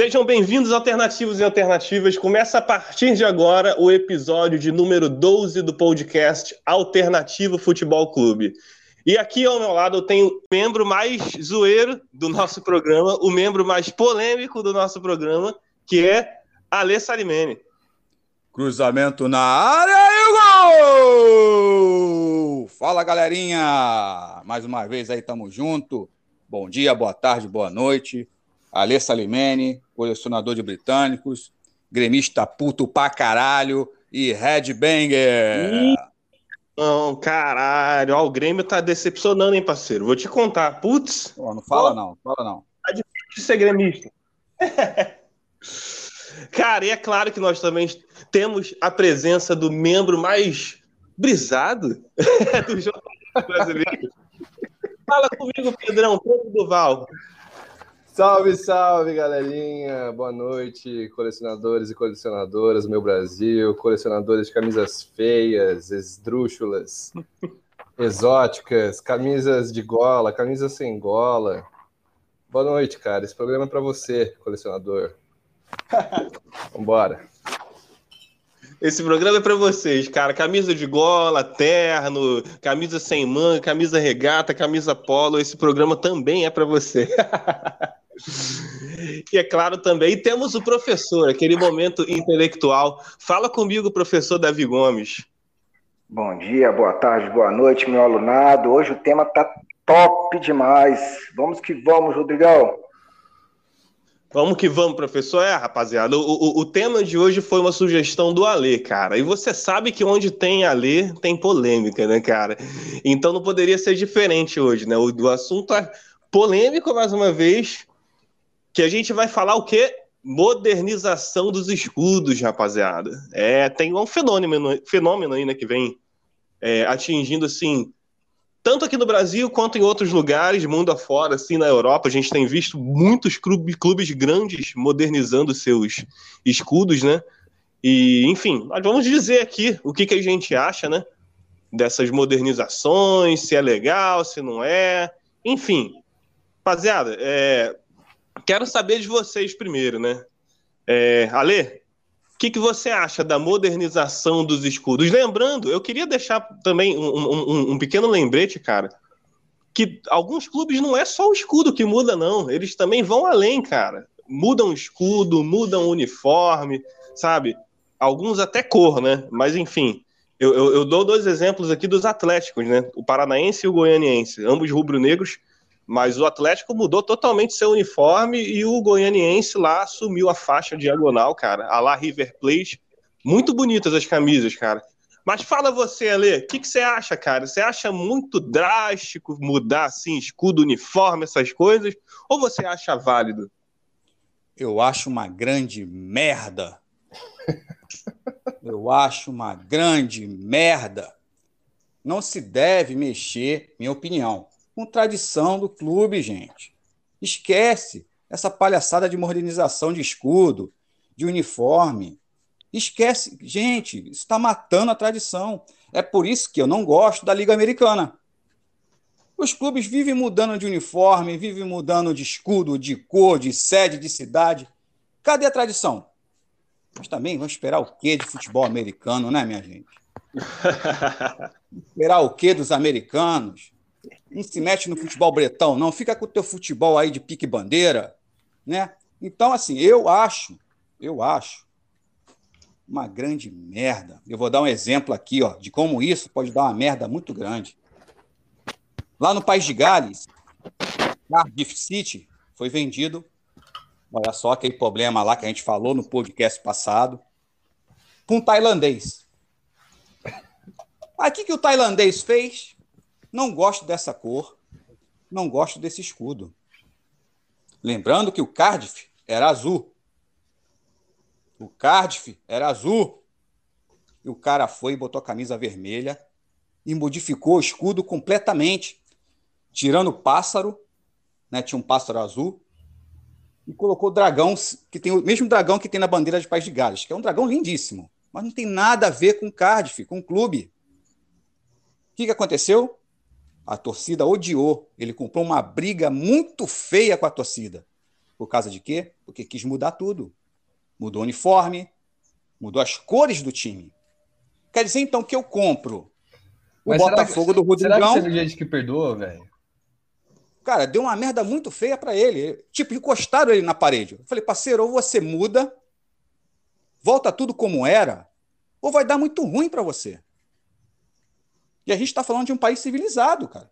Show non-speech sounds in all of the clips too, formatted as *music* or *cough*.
Sejam bem-vindos, alternativos e alternativas. Começa a partir de agora o episódio de número 12 do podcast Alternativo Futebol Clube. E aqui ao meu lado eu tenho o membro mais zoeiro do nosso programa, o membro mais polêmico do nosso programa, que é Alê Salimene. Cruzamento na área e o gol! Fala galerinha! Mais uma vez aí, tamo junto. Bom dia, boa tarde, boa noite. Alê Salimene, colecionador de britânicos, gremista puto pra caralho e headbanger. Não, caralho, ó, o Grêmio tá decepcionando, hein, parceiro? Vou te contar. Putz. Pô, não fala não, fala não. Tá difícil ser gremista. *laughs* Cara, e é claro que nós também temos a presença do membro mais brisado *laughs* do jogo brasileiro. *laughs* Fala comigo, Pedrão, Pedro Duval. Salve, salve, galerinha! Boa noite, colecionadores e colecionadoras do meu Brasil, colecionadores de camisas feias, esdrúxulas, *laughs* exóticas, camisas de gola, camisas sem gola. Boa noite, cara. Esse programa é para você, colecionador. *laughs* Vambora. Esse programa é para vocês, cara. Camisa de gola, terno, camisa sem manga, camisa regata, camisa polo. Esse programa também é para você. *laughs* E é claro também temos o professor, aquele momento intelectual. Fala comigo, professor Davi Gomes. Bom dia, boa tarde, boa noite, meu alunado. Hoje o tema tá top demais. Vamos que vamos, Rodrigão. Vamos que vamos, professor. É, rapaziada, o, o, o, tema de hoje foi uma sugestão do Alê, cara. E você sabe que onde tem Alê, tem polêmica, né, cara? Então não poderia ser diferente hoje, né? O, o assunto é polêmico, mais uma vez, que a gente vai falar o quê? Modernização dos escudos, rapaziada. É, tem um fenômeno, fenômeno aí, né, que vem é, atingindo, assim, tanto aqui no Brasil quanto em outros lugares, mundo afora, assim, na Europa, a gente tem visto muitos clubes, clubes grandes modernizando seus escudos, né? E, enfim, nós vamos dizer aqui o que, que a gente acha, né? Dessas modernizações, se é legal, se não é. Enfim, rapaziada, é, quero saber de vocês primeiro, né? É, Ale, o que, que você acha da modernização dos escudos? Lembrando, eu queria deixar também um, um, um, pequeno lembrete, cara, que alguns clubes não é só o escudo que muda, não. Eles também vão além, cara. Mudam o escudo, mudam o uniforme, sabe? Alguns até cor, né? Mas enfim, eu, eu, eu dou dois exemplos aqui dos Atléticos, né? O Paranaense e o Goianiense, ambos rubro-negros mas o Atlético mudou totalmente seu uniforme e o goianiense lá assumiu a faixa diagonal, cara. A lá River Plate. Muito bonitas as camisas, cara. Mas fala você, Ale, o que, que, você acha, cara? Você acha muito drástico mudar assim, escudo, uniforme, essas coisas? Ou você acha válido? Eu acho uma grande merda. *laughs* Eu acho uma grande merda. Não se deve mexer, minha opinião com tradição do clube, gente. Esquece essa palhaçada de modernização de escudo, de uniforme. Esquece, gente, isso está matando a tradição. É por isso que eu não gosto da Liga Americana. Os clubes vivem mudando de uniforme, vivem mudando de escudo, de cor, de sede, de cidade. Cadê a tradição? Mas também vamos esperar o quê de futebol americano, né, minha gente? *laughs* esperar o quê dos americanos? Não se mete no futebol bretão, não. Fica com o teu futebol aí de pique bandeira, né? Então, assim, eu acho, eu acho uma grande merda. Eu vou dar um exemplo aqui, ó, de como isso pode dar uma merda muito grande. Lá no País de Gales, Cardiff City foi vendido. Olha só aquele problema lá que a gente falou no podcast passado. Com um tailandês. Que, que o tailandês fez? Não gosto dessa cor, não gosto desse escudo. Lembrando que o Cardiff era azul. O Cardiff era azul. E o cara foi e botou a camisa vermelha e modificou o escudo completamente, tirando o pássaro, né? Tinha um pássaro azul e colocou o dragão, que tem o mesmo dragão que tem na bandeira de País de Gales, que é um dragão lindíssimo, mas não tem nada a ver com Cardiff, com o clube. O que, que aconteceu? A torcida odiou. Ele comprou uma briga muito feia com a torcida. Por causa de quê? Porque quis mudar tudo. Mudou o uniforme, mudou as cores do time. Quer dizer, então, que eu compro o Mas Botafogo que- do Será que Rodrigão. teve gente que perdoa, velho? Cara, deu uma merda muito feia pra ele. Tipo, encostaram ele na parede. Eu falei, parceiro, ou você muda, volta tudo como era, ou vai dar muito ruim pra você. E a gente tá falando de um país civilizado, cara.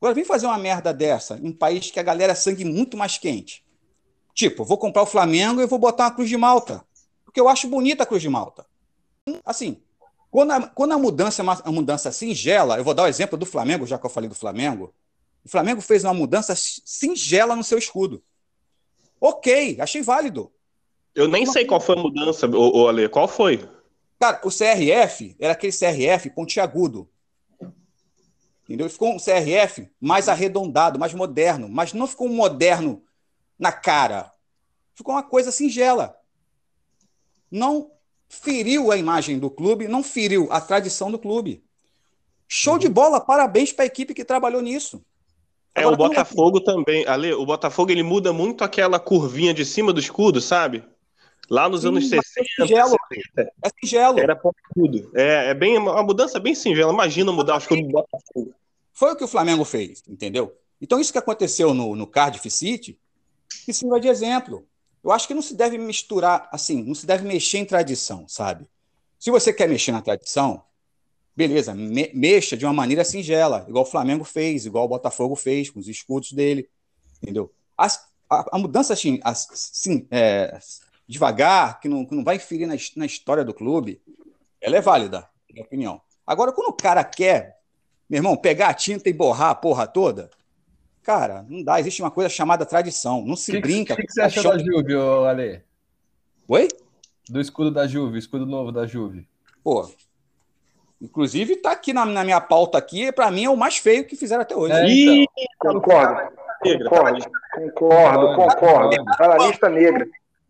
Agora vem fazer uma merda dessa em um país que a galera é sangue muito mais quente. Tipo, vou comprar o Flamengo e vou botar uma cruz de malta. Porque eu acho bonita a cruz de malta. Assim, quando a, quando a mudança é uma, uma mudança singela, eu vou dar o exemplo do Flamengo, já que eu falei do Flamengo. O Flamengo fez uma mudança singela no seu escudo. Ok, achei válido. Eu nem sei qual foi a mudança, ô, ô Ale. Qual foi? Cara, o CRF era aquele CRF pontiagudo. Entendeu? Ficou um CRF mais arredondado, mais moderno, mas não ficou um moderno na cara. Ficou uma coisa singela. Não feriu a imagem do clube, não feriu a tradição do clube. Show de bola, parabéns para a equipe que trabalhou nisso. É, Agora, o Botafogo também. Ale, o Botafogo ele muda muito aquela curvinha de cima do escudo, sabe? Lá nos Sim, anos mas 60, é singelo. 70, É singelo. era pontudo. É, é bem uma mudança bem singela. Imagina mudar o escudo do Botafogo. Foi o que o Flamengo fez, entendeu? Então, isso que aconteceu no, no Cardiff City, que sirva de exemplo. Eu acho que não se deve misturar, assim, não se deve mexer em tradição, sabe? Se você quer mexer na tradição, beleza, me- mexa de uma maneira singela, igual o Flamengo fez, igual o Botafogo fez, com os escudos dele, entendeu? As- a, a mudança, assim, as- sim, é, devagar, que não, que não vai ferir na, na história do clube, ela é válida, na minha opinião. Agora, quando o cara quer meu irmão, pegar a tinta e borrar a porra toda, cara, não dá. Existe uma coisa chamada tradição. Não se O que, que, brinca. que, que com você achou da Juve, ô, Ale? Oi? Do escudo da Juve, o escudo novo da Juve. Pô. Inclusive, tá aqui na, na minha pauta aqui, pra mim é o mais feio que fizeram até hoje. É, Ih, Concordo, concordo, concordo, concordo. Tá na lista negra.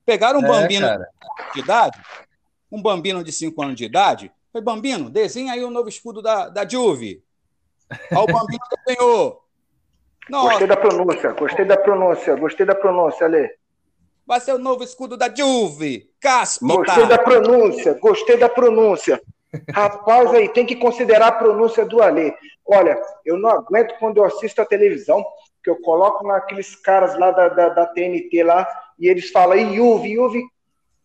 Pegaram um É, bambino cara. de idade, um bambino de 5 anos de idade, foi Bambino, desenha aí o novo escudo da, da Juve. Aí o Bambino *laughs* desenhou. Nossa, Gostei da pronúncia, gostei da pronúncia, gostei da pronúncia, Ale. vai ser o novo escudo da Juve. Cáspita. Gostei da pronúncia, gostei da pronúncia. Rapaz, aí tem que considerar a pronúncia do Ale. Olha, eu não aguento quando eu assisto a televisão, que eu coloco naqueles caras lá da, da, da TNT lá, e eles falam Juve, Juve,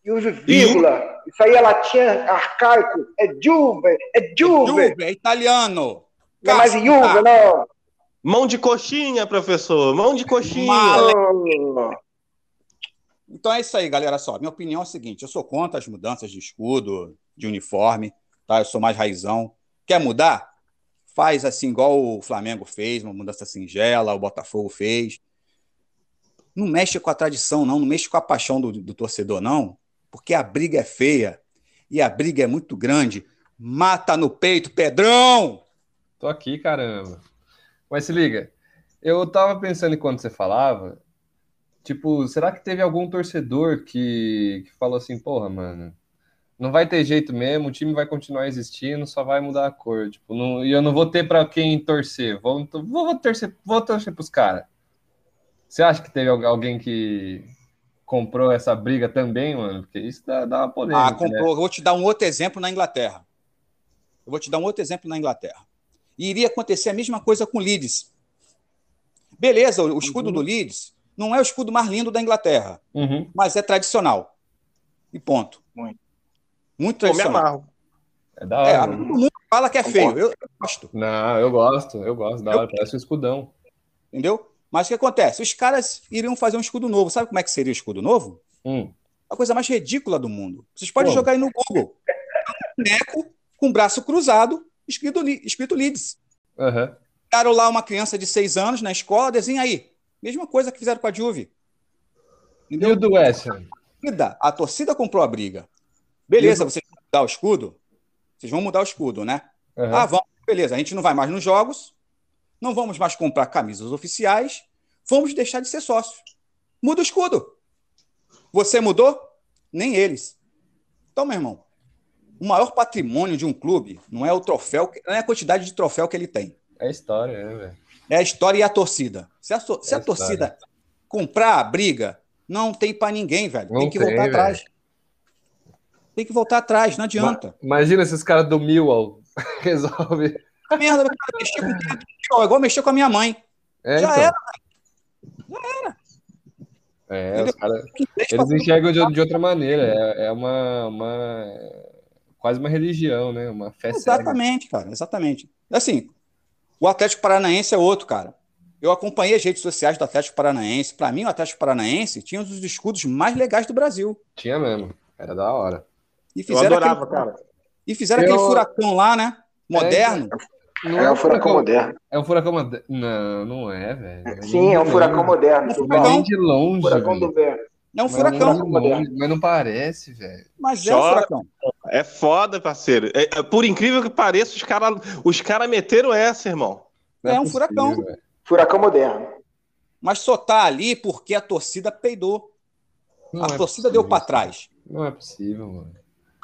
Juve, vírgula. Isso aí é latim arcaico, é Juve, é Juve. Juve, é italiano. Não é mais. Juve, não. Mão de coxinha, professor. Mão de coxinha. Mala. Então é isso aí, galera. Só, minha opinião é a seguinte: eu sou contra as mudanças de escudo, de uniforme, tá? Eu sou mais raizão. Quer mudar? Faz assim, igual o Flamengo fez, uma mudança singela, o Botafogo fez. Não mexe com a tradição, não, não mexe com a paixão do, do torcedor, não, porque a briga é feia e a briga é muito grande. Mata no peito, Pedrão! Tô aqui, caramba. Mas se liga, eu tava pensando enquanto você falava, tipo, será que teve algum torcedor que, que falou assim, porra, mano, não vai ter jeito mesmo, o time vai continuar existindo, só vai mudar a cor, tipo, não, e eu não vou ter pra quem torcer, vou, vou, vou torcer, vou torcer pros caras. Você acha que teve al- alguém que comprou essa briga também, mano? Porque isso dá, dá uma polêmica, Ah, né? comprou. Eu vou te dar um outro exemplo na Inglaterra. Eu vou te dar um outro exemplo na Inglaterra. E iria acontecer a mesma coisa com o Leeds. Beleza, o escudo Uhum. do Leeds não é o escudo mais lindo da Inglaterra, Uhum. mas é tradicional. E ponto. Muito. Muito Pô, me tradicional. amarro. É da É, hora. todo mundo fala que é feio. Eu eu gosto, Não, eu gosto, eu gosto, da hora, parece um escudão. entendeu? Mas o que acontece? Os caras iriam fazer um escudo novo. Sabe como é que seria o escudo novo? Hum. A coisa mais ridícula do mundo. Vocês podem Como? jogar aí no Google. Um *laughs* boneco com o braço cruzado, escrito, escrito Leeds. Aham. Pegaram lá uma criança de seis anos na escola, desenha aí. Mesma coisa que fizeram com a Juve. E o Entendeu? do West Ham? Torcida, A torcida comprou a briga. Beleza, E o- você dá o escudo? Vocês vão mudar o escudo, né? Aham. Ah, vamos, beleza. A gente não vai mais nos jogos, não vamos mais comprar camisas oficiais, vamos deixar de ser sócio. Muda o escudo. Você mudou? Nem eles. Então, meu irmão, o maior patrimônio de um clube não é o troféu, não é a quantidade de troféu que ele tem. É história, né, velho? É a história e a torcida. Se a, so- se É a torcida comprar a briga, não tem pra ninguém, velho. Não tem que tem, voltar velho. atrás. Tem que voltar atrás, não adianta. Imagina esses caras do Millwall *laughs* resolve. Merda, cara, mexer com? É igual mexer com a minha mãe. É, Já então. era. É, Entendeu? os caras. Deixa Eles enxergam de, de outra maneira. É, é uma, uma. Quase uma religião, né? Uma fé cega. Exatamente, cara, exatamente. Assim, o Atlético Paranaense é outro, cara. Eu acompanhei as redes sociais do Atlético Paranaense. Para mim, o Atlético Paranaense tinha um dos escudos mais legais do Brasil. Tinha mesmo. Era da hora. E Eu fizeram, adorava, aquele, cara. e fizeram Eu- aquele furacão lá, né? Moderno. Não É um furacão moderno. É um furacão moderno. Não, não é, velho. Sim, é um furacão moderno. É um furacão. De longe. Furacão velho. do Ver. É um Mas furacão, não, longe, mas não parece, velho. mas é um furacão. É foda, parceiro. É- é- por incrível que pareça, os caras os cara meteram essa, irmão. Não É um possível, furacão. velho. Furacão moderno. Mas só tá ali porque a torcida peidou. Não a é torcida deu possível, para trás. Não é possível, mano.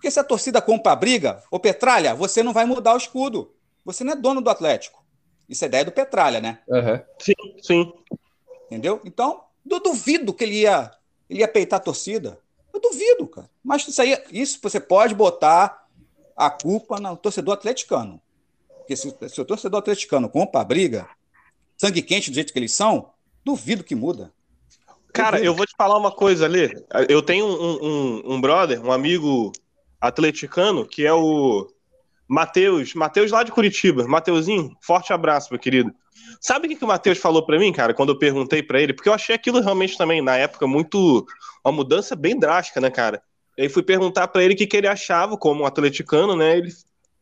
Porque se a torcida compra a briga, ô Petralha, você não vai mudar o escudo. Você não é dono do Atlético. Isso é ideia do Petralha, né? Aham. Sim, sim. Entendeu? Então, eu duvido que ele ia, ele ia peitar a torcida. Eu duvido, cara. Mas isso aí, isso você pode botar a culpa no torcedor atleticano. Porque se, se o torcedor atleticano compra a briga, sangue quente do jeito que eles são, duvido que muda. Cara, eu vou te falar uma coisa ali. Eu tenho um, um, um brother, um amigo atleticano, que é o Matheus. Matheus lá de Curitiba. Mateuzinho, forte abraço, meu querido. Sabe o que, que o Matheus falou pra mim, cara, quando eu perguntei pra ele? Porque eu achei aquilo realmente também, na época, muito. Uma mudança bem drástica, né, cara? E aí fui perguntar pra ele o que, que ele achava como um atleticano, né? Ele.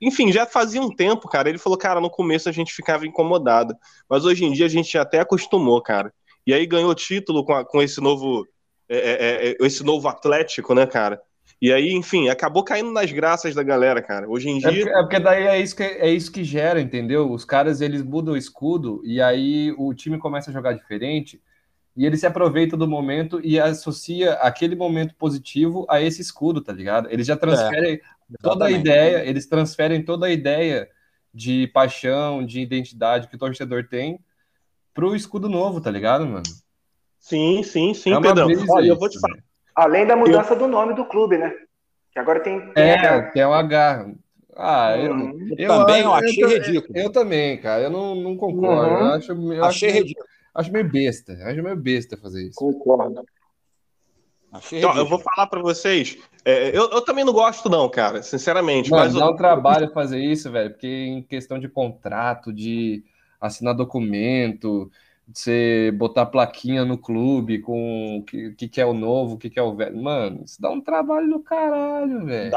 Enfim, já fazia um tempo, cara. Ele falou, cara, no começo a gente ficava incomodado. Mas hoje em dia a gente até acostumou, cara. E aí ganhou título com, a- com esse novo é, é, é, esse novo Atlético, né, cara? E aí, enfim, acabou caindo nas graças da galera, cara. Hoje em É dia. porque, é porque daí é isso, que, é isso que gera, entendeu? Os caras eles mudam o escudo e aí o time começa a jogar diferente e ele se aproveita do momento e associa aquele momento positivo a esse escudo, tá ligado? Eles já transferem toda a ideia, eles transferem toda a ideia de paixão, de identidade que o torcedor tem pro escudo novo, tá ligado, mano? Sim, sim, sim, É Pedrão. Olha, eu vou te falar. Além da mudança do nome do clube, né? Que agora tem. É, tem um H. Ah, eu, Uhum. Eu também eu achei eu, ridículo. Eu também, cara. Eu não, não concordo. Uhum. Eu acho, eu achei acho meio- ridículo. Acho meio besta. Acho meio besta fazer isso. Concordo. Achei Então, eu vou falar pra vocês. é, eu, eu também não gosto, não, cara, sinceramente. Mano, mas dá eu- um trabalho fazer isso, velho, porque em questão de contrato, de assinar documento, de você botar plaquinha no clube com o que, que, que é o novo, o que, que é o velho. Mano, isso dá um trabalho do caralho, velho.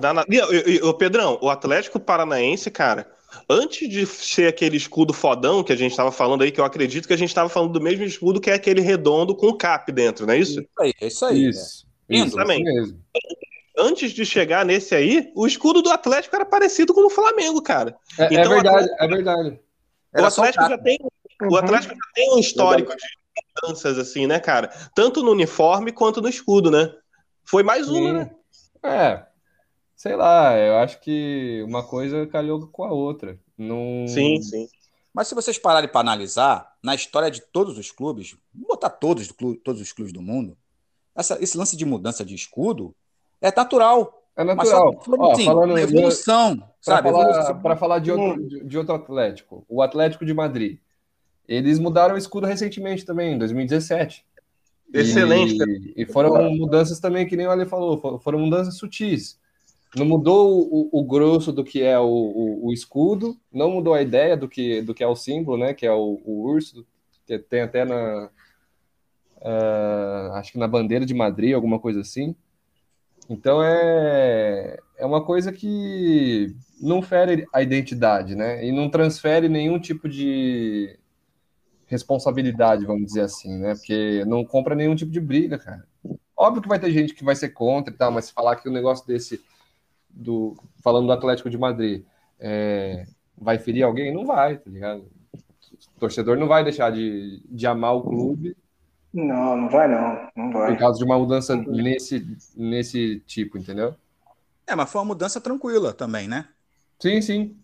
Dá na- E, e- e, ô, Pedrão, o Atlético Paranaense, cara, antes de ser aquele escudo fodão que a gente tava falando aí, que eu acredito que a gente tava falando do mesmo escudo que é aquele redondo com o cap dentro, não é isso? Isso aí, é isso aí. Isso. Lindo. Isso, Também. mesmo. Antes de chegar nesse aí, o escudo do Atlético era parecido com o Flamengo, cara. É, é Então, verdade, é verdade. Era o Atlético já cap. Tem, o Atlético já tem um histórico de mudanças assim, né, cara? Tanto no uniforme quanto no escudo, né? Foi mais uma, né? É, sei lá, eu acho que uma coisa calhou com a outra. Não... Sim, sim. Mas se vocês pararem para analisar, na história de todos os clubes, botar todos, todos os clubes do mundo, essa- esse lance de mudança de escudo é natural. É Mas só natural. falando Ó, assim, falando evolução, Para sabe? falar, Evolução. pra falar de, outro, de, de outro Atlético, o Atlético de Madrid. Eles mudaram o escudo recentemente também, em 2017. Excelente. E, e foram mudanças também, que nem o Ale falou, fo- foram mudanças sutis. Não mudou o, o grosso do que é o, o, escudo, não mudou a ideia do que, do que é o símbolo, né? Que é o, urso, que tem até na. ah, acho que na bandeira de Madrid, alguma coisa assim. Então é, é uma coisa que não fere a identidade, né? E não transfere nenhum tipo de responsabilidade, vamos dizer assim, né? Porque não compra nenhum tipo de briga, cara. Óbvio que vai ter gente que vai ser contra e tal, mas se falar que o negócio desse do falando do Atlético de Madrid, é, vai ferir alguém? Não vai, tá ligado? O torcedor não vai deixar de, de amar o clube. Não, não vai não, não vai. Por causa de uma mudança nesse, nesse tipo, entendeu? É, mas foi uma mudança tranquila também, né? Sim, sim.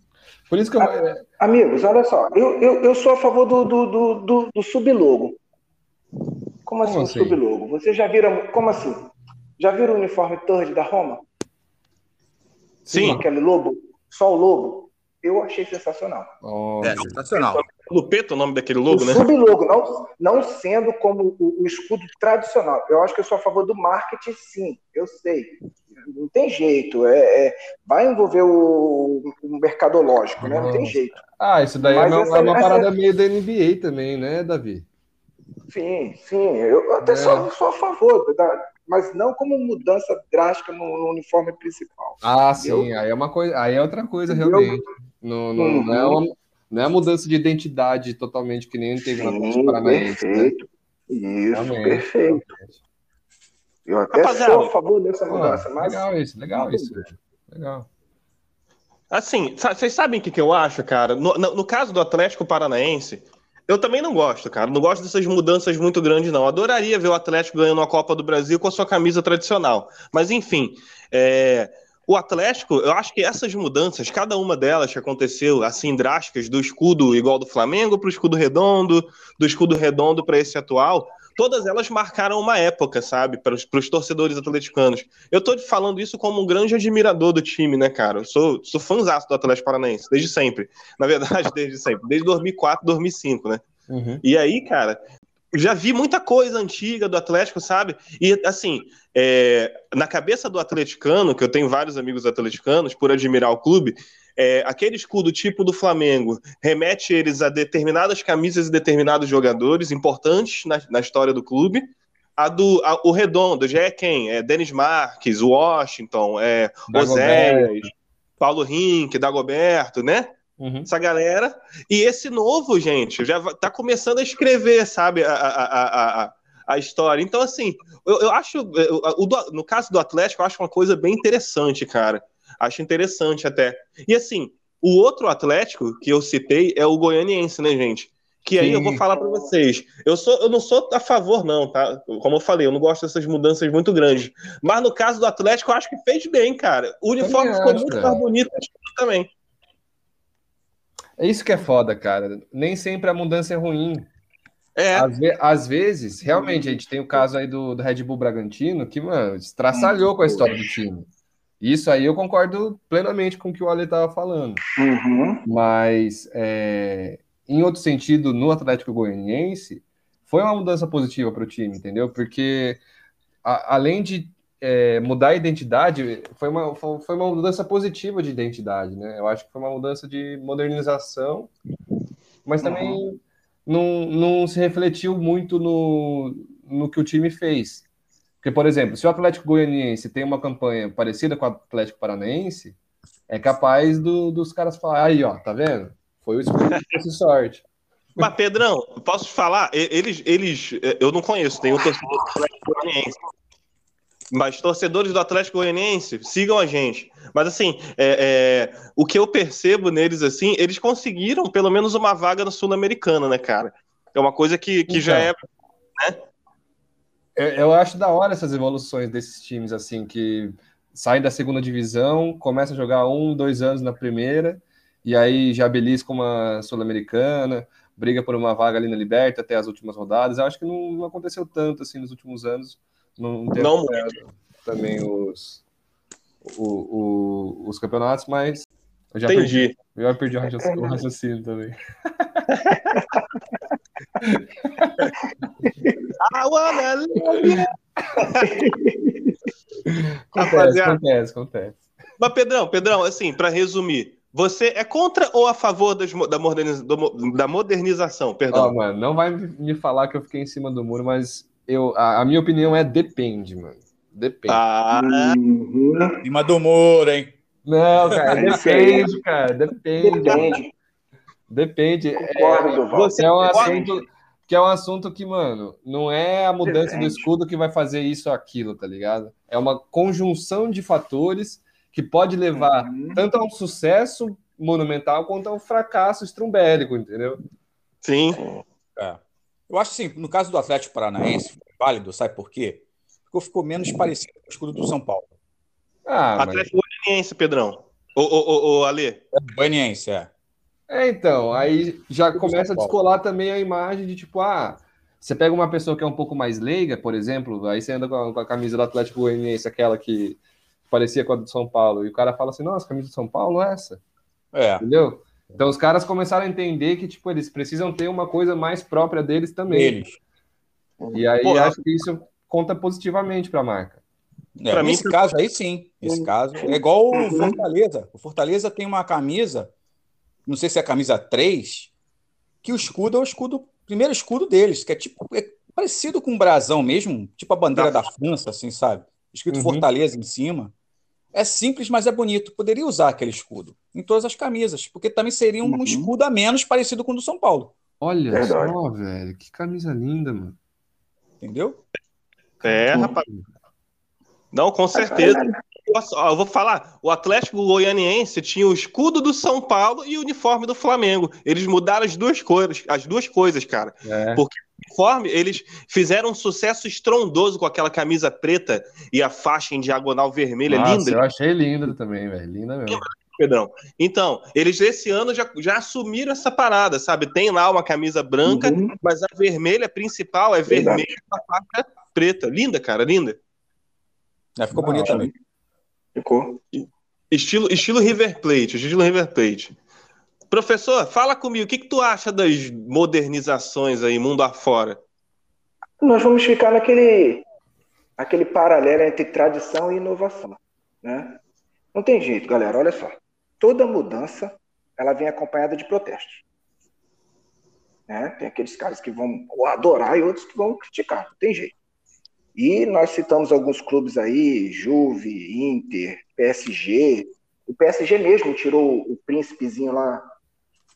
Por isso que eu. É, Amigos, olha só, eu, eu, eu sou a favor do, do, do, do, do sublogo. Como assim, como assim? sublogo? Vocês já viram. Como assim? Já viram o uniforme Third da Roma? Sim. Aquele lobo, só o lobo. Eu achei sensacional. Oh, é, sensacional. Lupeto, o nome daquele logo, o né? Sublogo, não, não sendo como o, o, escudo tradicional. Eu acho que eu sou a favor do marketing, sim. Eu sei. Não tem jeito. É, é vai envolver o, o mercadológico, né? Não tem jeito. Ah, isso daí é uma, essa, é uma, parada essa... meio da NBA também, né, Davi? Sim, sim. Eu até é. sou, sou a favor da, mas não como mudança drástica no, no uniforme principal. Ah, entendeu? sim, aí é uma coisa, aí é outra coisa entendeu? realmente. Não, não, uhum. não, é uma, não é mudança de identidade totalmente que nem teve na Paranaense. Né? Perfeito. Né? Isso, realmente. perfeito. Eu até Rapaziada, sou a favor dessa mudança, mas. Legal isso, legal isso. Legal. Assim, vocês sabem o que, que eu acho, cara? No, no, no caso do Atlético Paranaense, eu também não gosto, cara. Não gosto dessas mudanças muito grandes, não. Adoraria ver o Atlético ganhando a Copa do Brasil com a sua camisa tradicional. Mas, enfim, é... o Atlético, eu acho que essas mudanças, cada uma delas que aconteceu, assim, drásticas, do escudo igual do Flamengo para o escudo redondo, do escudo redondo para esse atual, todas elas marcaram uma época, sabe, para os torcedores atleticanos. Eu estou falando isso como um grande admirador do time, né, cara? Eu sou, sou fãzaço do Atlético Paranaense, desde sempre. *laughs* Na verdade, desde sempre. Desde 2004, 2005, né? Uhum. E aí, cara, já vi muita coisa antiga do Atlético, sabe? E assim, é, na cabeça do atleticano, que eu tenho vários amigos atleticanos, por admirar o clube, é, aquele escudo tipo do Flamengo remete eles a determinadas camisas e determinados jogadores importantes na, na história do clube. A do a, o redondo já é quem? É Denis Marques, Washington, é Oséias, Paulo Rink, Dagoberto, né? Uhum. Essa galera. E esse novo, gente, já tá começando a escrever, sabe, a, a, a, a história. Então, assim, eu, eu acho. Eu, no caso do Atlético, eu acho uma coisa bem interessante, cara. Acho interessante até. E assim, o outro Atlético que eu citei é o goianiense, né, gente? Que aí Sim. eu vou falar para vocês. Eu, sou, eu não sou a favor, não, tá? Como eu falei, eu não gosto dessas mudanças muito grandes. Mas no caso do Atlético, eu acho que fez bem, cara. O uniforme ficou muito mais bonito também. É isso que é foda, cara. Nem sempre a mudança é ruim. É. Às, ve às, vezes, realmente, a gente tem o caso aí do, do Red Bull Bragantino, que, mano, estraçalhou com a história do time. Isso aí eu concordo plenamente com o que o Ale estava falando. Uhum. Mas, é, em outro sentido, no Atlético Goianiense, foi uma mudança positiva para o time, entendeu? Porque, a, além de é, mudar a identidade, foi uma, foi uma mudança positiva de identidade, né? Eu acho que foi uma mudança de modernização, mas também uhum. não, não se refletiu muito no, no que o time fez. Porque, por exemplo, se o Atlético Goianiense tem uma campanha parecida com o Atlético Paranaense, é capaz do, dos caras falar, aí, ó, tá vendo? Foi o escolhido que sorte. *laughs* Mas, Pedrão, posso te falar? Eles, eles, eu não conheço nenhum torcedor do Atlético Goianiense. Mas torcedores do Atlético Goianiense, sigam a gente. Mas assim, é, é, o que eu percebo neles, assim, eles conseguiram pelo menos uma vaga na Sul-Americana, né, cara? É uma coisa que, que então, já é. Né? Eu, eu acho da hora essas evoluções desses times, assim, que saem da segunda divisão, começam a jogar um, dois anos na primeira, e aí já belisca uma Sul-Americana, briga por uma vaga ali na Liberta até as últimas rodadas. Eu acho que não, não aconteceu tanto assim nos últimos anos. Não, não também os, o, o, os campeonatos, mas eu já Entendi. Perdi, eu já perdi o raciocínio, o raciocínio também. *laughs* I wanna live. acontece, acontece, acontece. Mas, Pedrão, Pedrão, assim, para resumir, você é contra ou a favor das, da, moderniza, da modernização? Perdão. Oh, mano, não vai me falar que eu fiquei em cima do muro, mas eu, a, a minha opinião é depende, mano. Depende. Ah, uhum. cima do muro, hein? Não, cara, *laughs* depende, cara, depende. Depende. Depende. É, você é um assunto que é um assunto que, mano, não é a mudança do escudo que vai fazer isso ou aquilo, tá ligado? É uma conjunção de fatores que pode levar uhum. tanto a um sucesso monumental quanto a um fracasso estrumbélico, entendeu? Sim. É. Eu acho assim, no caso do Atlético Paranaense, válido, sabe por quê? Porque ficou menos parecido com o escudo do São Paulo. Ah, Atlético mas... Goianiense, Pedrão. Ô, ô, ô, ô Ale. É, Goianiense, é. É, então, aí já começa a descolar também a imagem de tipo, ah, você pega uma pessoa que é um pouco mais leiga, por exemplo, aí você anda com a, com a camisa do Atlético Goianiense, aquela que parecia com a do São Paulo, e o cara fala assim, nossa, camisa do São Paulo é essa? É. Entendeu? Então os caras começaram a entender que, tipo, eles precisam ter uma coisa mais própria deles também. Eles. E aí Porra. acho que isso conta positivamente para a marca. É, pra nesse mim, caso aí sim, esse caso. É igual o Fortaleza. O Fortaleza tem uma camisa não sei se é a camisa 3, que o escudo é o escudo, primeiro escudo deles, que é tipo é parecido com o brasão mesmo, tipo a bandeira da, da França, assim, sabe? Escrito uhum. Fortaleza em cima. É simples, mas é bonito. Poderia usar aquele escudo em todas as camisas, porque também seria um uhum. escudo a menos parecido com o do São Paulo. Olha Verdade. só, velho, que camisa linda, mano. Entendeu? É, rapaz. Não, com certeza eu vou falar, o Atlético Goianiense tinha o escudo do São Paulo e o uniforme do Flamengo. Eles mudaram as duas cores, as duas coisas, cara. É. Porque o uniforme, eles fizeram um sucesso estrondoso com aquela camisa preta e a faixa em diagonal vermelha, Nossa, linda. Eu achei linda também, velho. Linda mesmo. Pedrão. Então, eles esse ano já, já assumiram essa parada, sabe? Tem lá uma camisa branca, uhum. mas a vermelha principal é vermelha com a faixa preta. Linda, cara, linda. É, ficou bonita também. Ficou. Estilo, estilo River Plate, estilo River Plate. Professor, fala comigo, o que, que tu acha das modernizações aí, mundo afora? Nós vamos ficar naquele, aquele paralelo entre tradição e inovação, né? Não tem jeito, galera, olha só. Toda mudança, ela vem acompanhada de protestos. Né? Tem aqueles caras que vão adorar e outros que vão criticar, não tem jeito. E nós citamos alguns clubes aí, Juve, Inter, PSG. O PSG mesmo tirou o príncipezinho lá,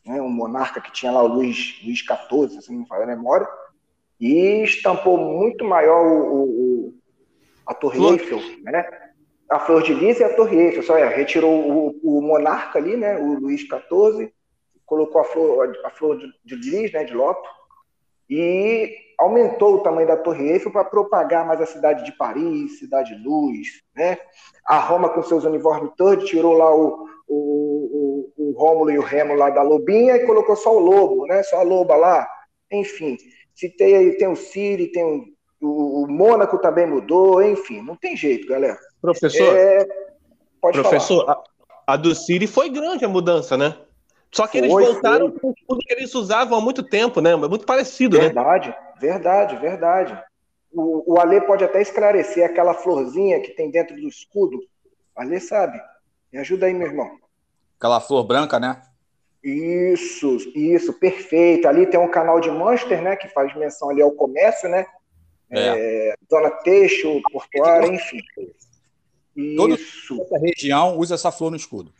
né, o monarca que tinha lá, o Luiz, Luiz XIV, se não me falha a memória, e estampou muito maior o, o a Torre Flor. Eiffel, né? A Flor de Lis e a Torre Eiffel, só é, retirou o, o monarca ali, né, o Luiz XIV, colocou a flor, a flor de, de lis, né, de loto, e aumentou o tamanho da Torre Eiffel para propagar mais a cidade de Paris, cidade luz, né? A Roma com seus uniformes todos tirou lá o, o, o, o Rômulo e o Remo lá da lobinha e colocou só o lobo, né? Só a loba lá. Enfim, se tem, tem o Siri, tem o, o, o Mônaco também mudou, enfim, não tem jeito, galera. Professor, é, pode professor, a, a do Siri foi grande a mudança, né? Só que foi, eles voltaram foi. com tudo que eles usavam há muito tempo, né? É muito parecido, verdade, né? Verdade, verdade, verdade. O, o Ale pode até esclarecer aquela florzinha que tem dentro do escudo. O Ale sabe. Me ajuda aí, meu irmão. Aquela flor branca, né? Isso, isso, perfeito. Ali tem um canal de Monster, né? Que faz menção ali ao comércio, né? É. É, Dona Teixo, Portuário, enfim. Isso. Toda região usa essa flor no escudo.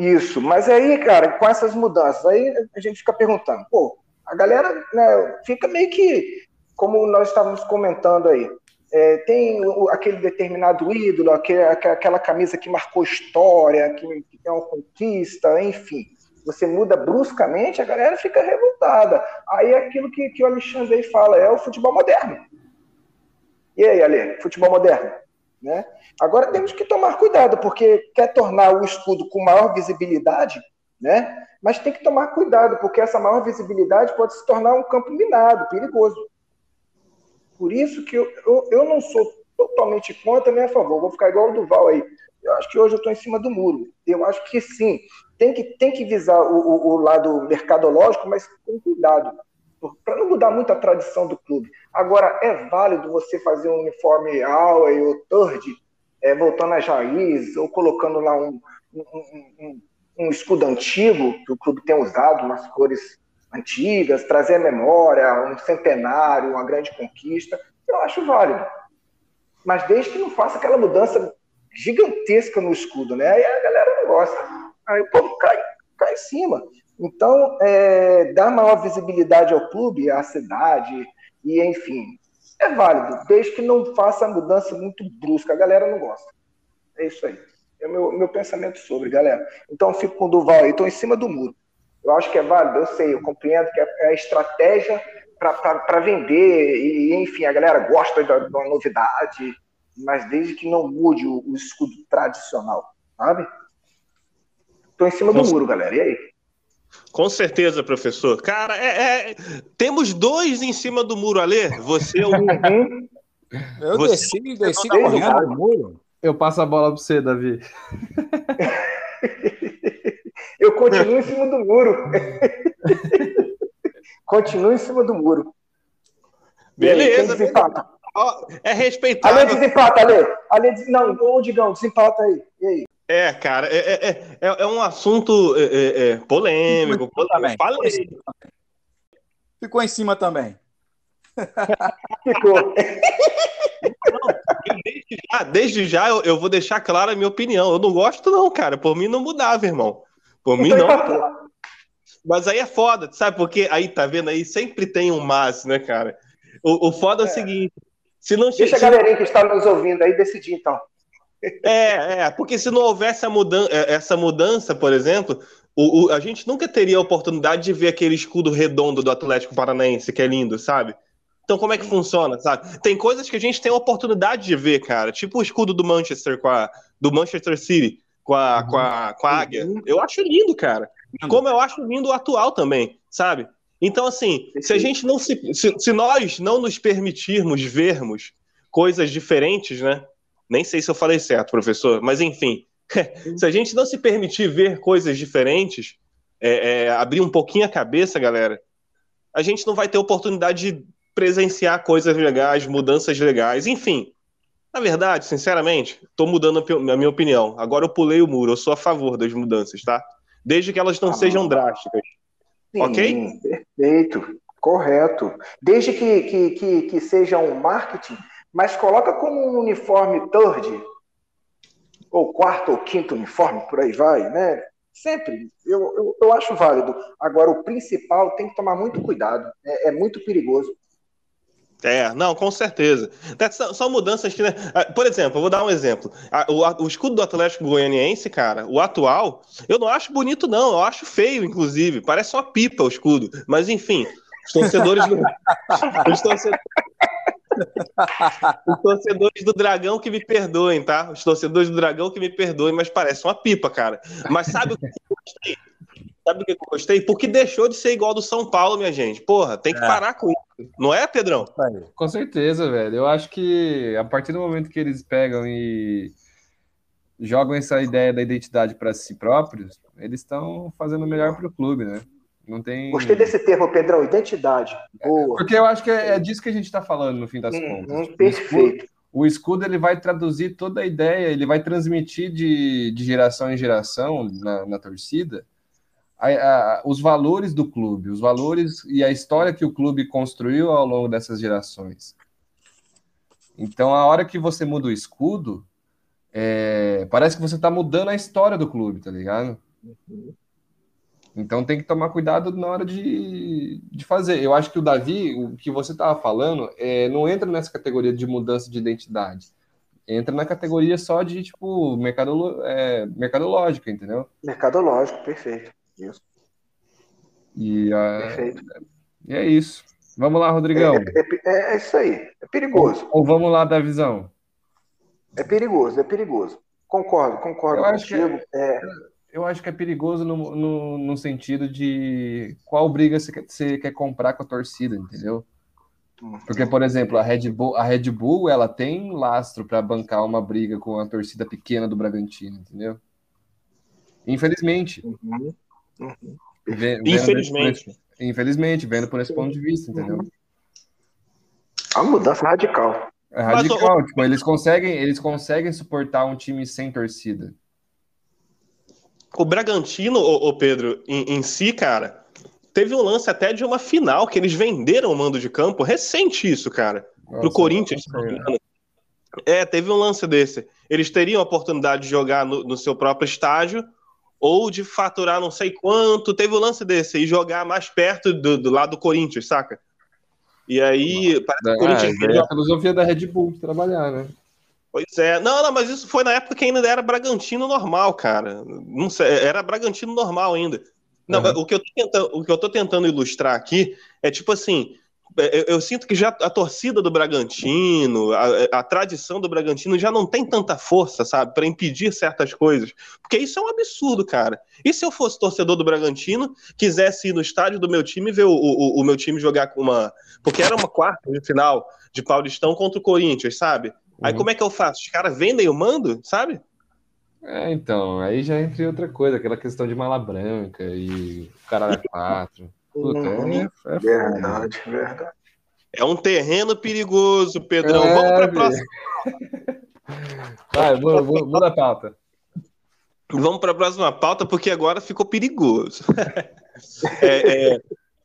Isso, mas aí, cara, com essas mudanças, aí a gente fica perguntando, pô, a galera né, fica meio que, como nós estávamos comentando aí, é, tem o, aquele determinado ídolo, aquele, aquela camisa que marcou história, que, que tem uma conquista, enfim. Você muda bruscamente, a galera fica revoltada. Aí é aquilo que, que o Alexandre fala, é o futebol moderno. E aí, Ale, futebol moderno? Né? Agora temos que tomar cuidado, porque quer tornar o escudo com maior visibilidade, né? mas tem que tomar cuidado, porque essa maior visibilidade pode se tornar um campo minado, perigoso. Por isso que eu, eu, eu não sou totalmente contra nem a favor, vou ficar igual o Duval aí. Eu acho que hoje eu estou em cima do muro. Eu acho que sim, tem que, tem que visar o, o, o lado mercadológico, mas com cuidado, para não mudar muito a tradição do clube. Agora, é válido você fazer um uniforme Away ou Third, é, voltando às raízes, ou colocando lá um, um, um, um, escudo antigo, que o clube tem usado, umas cores antigas, trazer a memória, um centenário, uma grande conquista, eu acho válido. Mas desde que não faça aquela mudança gigantesca no escudo, né? Aí a galera não gosta. Aí o povo cai, cai em cima. Então, é, dar maior visibilidade ao clube, à cidade, e enfim, é válido, desde que não faça mudança muito brusca. A galera não gosta. É isso aí. É o meu, meu pensamento sobre, galera. Então fico com o Duval aí, estou em cima do muro. Eu acho que é válido, eu sei, eu compreendo que é a estratégia para vender, e enfim, a galera gosta da, da novidade, mas desde que não mude o, o escudo tradicional, sabe? Estou em cima do muro, galera. E aí? Com certeza, professor. Cara, é, é, temos dois em cima do muro, Ale. Você é o. Uhum. Eu você, desci, desci correndo do muro. Eu passo a bola para você, Davi. *laughs* Eu continuo em cima do muro. continuo em cima do muro. Beleza. Aí, é respeitável. Ale desempata, Ale. Ale Não, ô Digão, desempata aí. E aí? É, cara, é, é, é, é, é um assunto é, é, é polêmico. polêmico. Falei. Ficou em cima também. Ficou. *laughs* desde já, desde já eu, eu, vou deixar clara a minha opinião. Eu não gosto, não, cara. Por mim não mudava, irmão. Por mim não. Mas aí é foda, sabe? Porque aí, tá vendo aí? Sempre tem um mas, né, cara? O, o foda é, o seguinte: se não Deixa a galerinha que está nos ouvindo aí decidir, então. É, é, porque se não houvesse mudan é, essa mudança, por exemplo, o, o, a gente nunca teria a oportunidade de ver aquele escudo redondo do Atlético Paranaense, que é lindo, sabe? Então, como é que funciona, sabe? Tem coisas que a gente tem a oportunidade de ver, cara. Tipo o escudo do Manchester, com a, do Manchester City, com a, com a, com a águia. Eu acho lindo, cara. Como eu acho lindo o atual também, sabe? Então, assim, se a gente não se. Se, se nós não nos permitirmos vermos coisas diferentes, né? Nem sei se eu falei certo, professor, mas enfim, *laughs* se a gente não se permitir ver coisas diferentes, é, é, abrir um pouquinho a cabeça, galera, a gente não vai ter oportunidade de presenciar coisas legais, mudanças legais, enfim. Na verdade, sinceramente, estou mudando a minha opinião. Agora eu pulei o muro, eu sou a favor das mudanças, tá? Desde que elas não ah, sejam drásticas. Sim, ok? Perfeito, correto. Desde que, que, que, que seja um marketing mas coloca como um uniforme third, ou quarto ou quinto uniforme, por aí vai, né? Sempre, eu, eu, eu acho válido. Agora, o principal tem que tomar muito cuidado, é, é muito perigoso. É, não, com certeza. São, são mudanças que, né? Ah, por exemplo, eu vou dar um exemplo. O, o, escudo do Atlético Goianiense, cara, o atual, eu não acho bonito, não. Eu acho feio, inclusive. Parece uma pipa o escudo. Mas, enfim, os torcedores. *laughs* os torcedores os torcedores do Dragão que me perdoem, tá? Os torcedores do Dragão que me perdoem, mas parece uma pipa, cara. Mas sabe o que eu gostei? Sabe o que eu gostei? Porque deixou de ser igual do São Paulo, minha gente. Porra, tem que é. parar com isso. Não é, Pedrão? Com certeza, velho. Eu acho que a partir do momento que eles pegam e jogam essa ideia da identidade para si próprios, eles estão fazendo o melhor para o clube, né? Não tem... Gostei desse termo, Pedrão, identidade. Boa. Porque eu acho que é, é disso que a gente está falando, no fim das hum, contas. Hum, perfeito. O escudo, o escudo, ele vai traduzir toda a ideia, ele vai transmitir de, de geração em geração na, na torcida a, a, os valores do clube, os valores e a história que o clube construiu ao longo dessas gerações. Então, a hora que você muda o escudo, é, parece que você está mudando a história do clube, tá ligado? Uhum. Então tem que tomar cuidado na hora de, de fazer. Eu acho que o Davi, o que você estava falando, é, não entra nessa categoria de mudança de identidade. Entra na categoria só de, tipo, mercadolo, é, mercadológica, entendeu? Mercadológico, perfeito. Isso. E, a, perfeito. E é isso. Vamos lá, Rodrigão. É, é, é, é isso aí. É perigoso. Ou, ou, vamos lá da visão. É perigoso, é perigoso. Concordo, concordo Eu contigo. Acho que é, é eu acho que é perigoso no, no, no sentido de qual briga você quer, você quer comprar com a torcida, entendeu? Porque, por exemplo, a Red Bull, a Red Bull ela tem lastro para bancar uma briga com a torcida pequena do Bragantino, entendeu? Infelizmente. Uhum. Uhum. Infelizmente. Esse, infelizmente, vendo por esse ponto de vista, entendeu? A mudança radical. É radical, Mas, tipo, eles conseguem, eles conseguem suportar um time sem torcida. O Bragantino, o, o Pedro, em, em, si, cara, teve um lance até de uma final que eles venderam o mando de campo. Recente isso, cara. Nossa, pro Corinthians. É, teve um lance desse. Eles teriam a oportunidade de jogar no, no, seu próprio estágio ou de faturar não sei quanto. Teve um lance desse e jogar mais perto do, do lado do Corinthians, saca? E aí. É, é a filosofia da Red Bull de trabalhar, né? Pois é. Não, não, mas isso foi na época que ainda era Bragantino normal, cara. Não sei, era Bragantino normal ainda. Não, Uhum. o, que eu tô tentando, o que eu tô tentando ilustrar aqui é tipo assim. Eu, eu sinto que já a torcida do Bragantino, a, a tradição do Bragantino já não tem tanta força, sabe, para impedir certas coisas. Porque isso é um absurdo, cara. E se eu fosse torcedor do Bragantino, quisesse ir no estádio do meu time e ver o, o, o meu time jogar com uma. Porque era uma quarta de final de Paulistão contra o Corinthians, sabe? Aí Uhum. como é que eu faço? Os caras vendem o mando, sabe? É, então, aí já entra em outra coisa, aquela questão de mala branca e o caralho é quatro. Puta, Uhum. é, é foda. Verdade, verdade. É um terreno perigoso, Pedrão. É, Vamos para a próxima. *laughs* Vai, muda, muda- muda a pauta. Vamos para a próxima pauta, porque agora ficou perigoso. *laughs* É, é,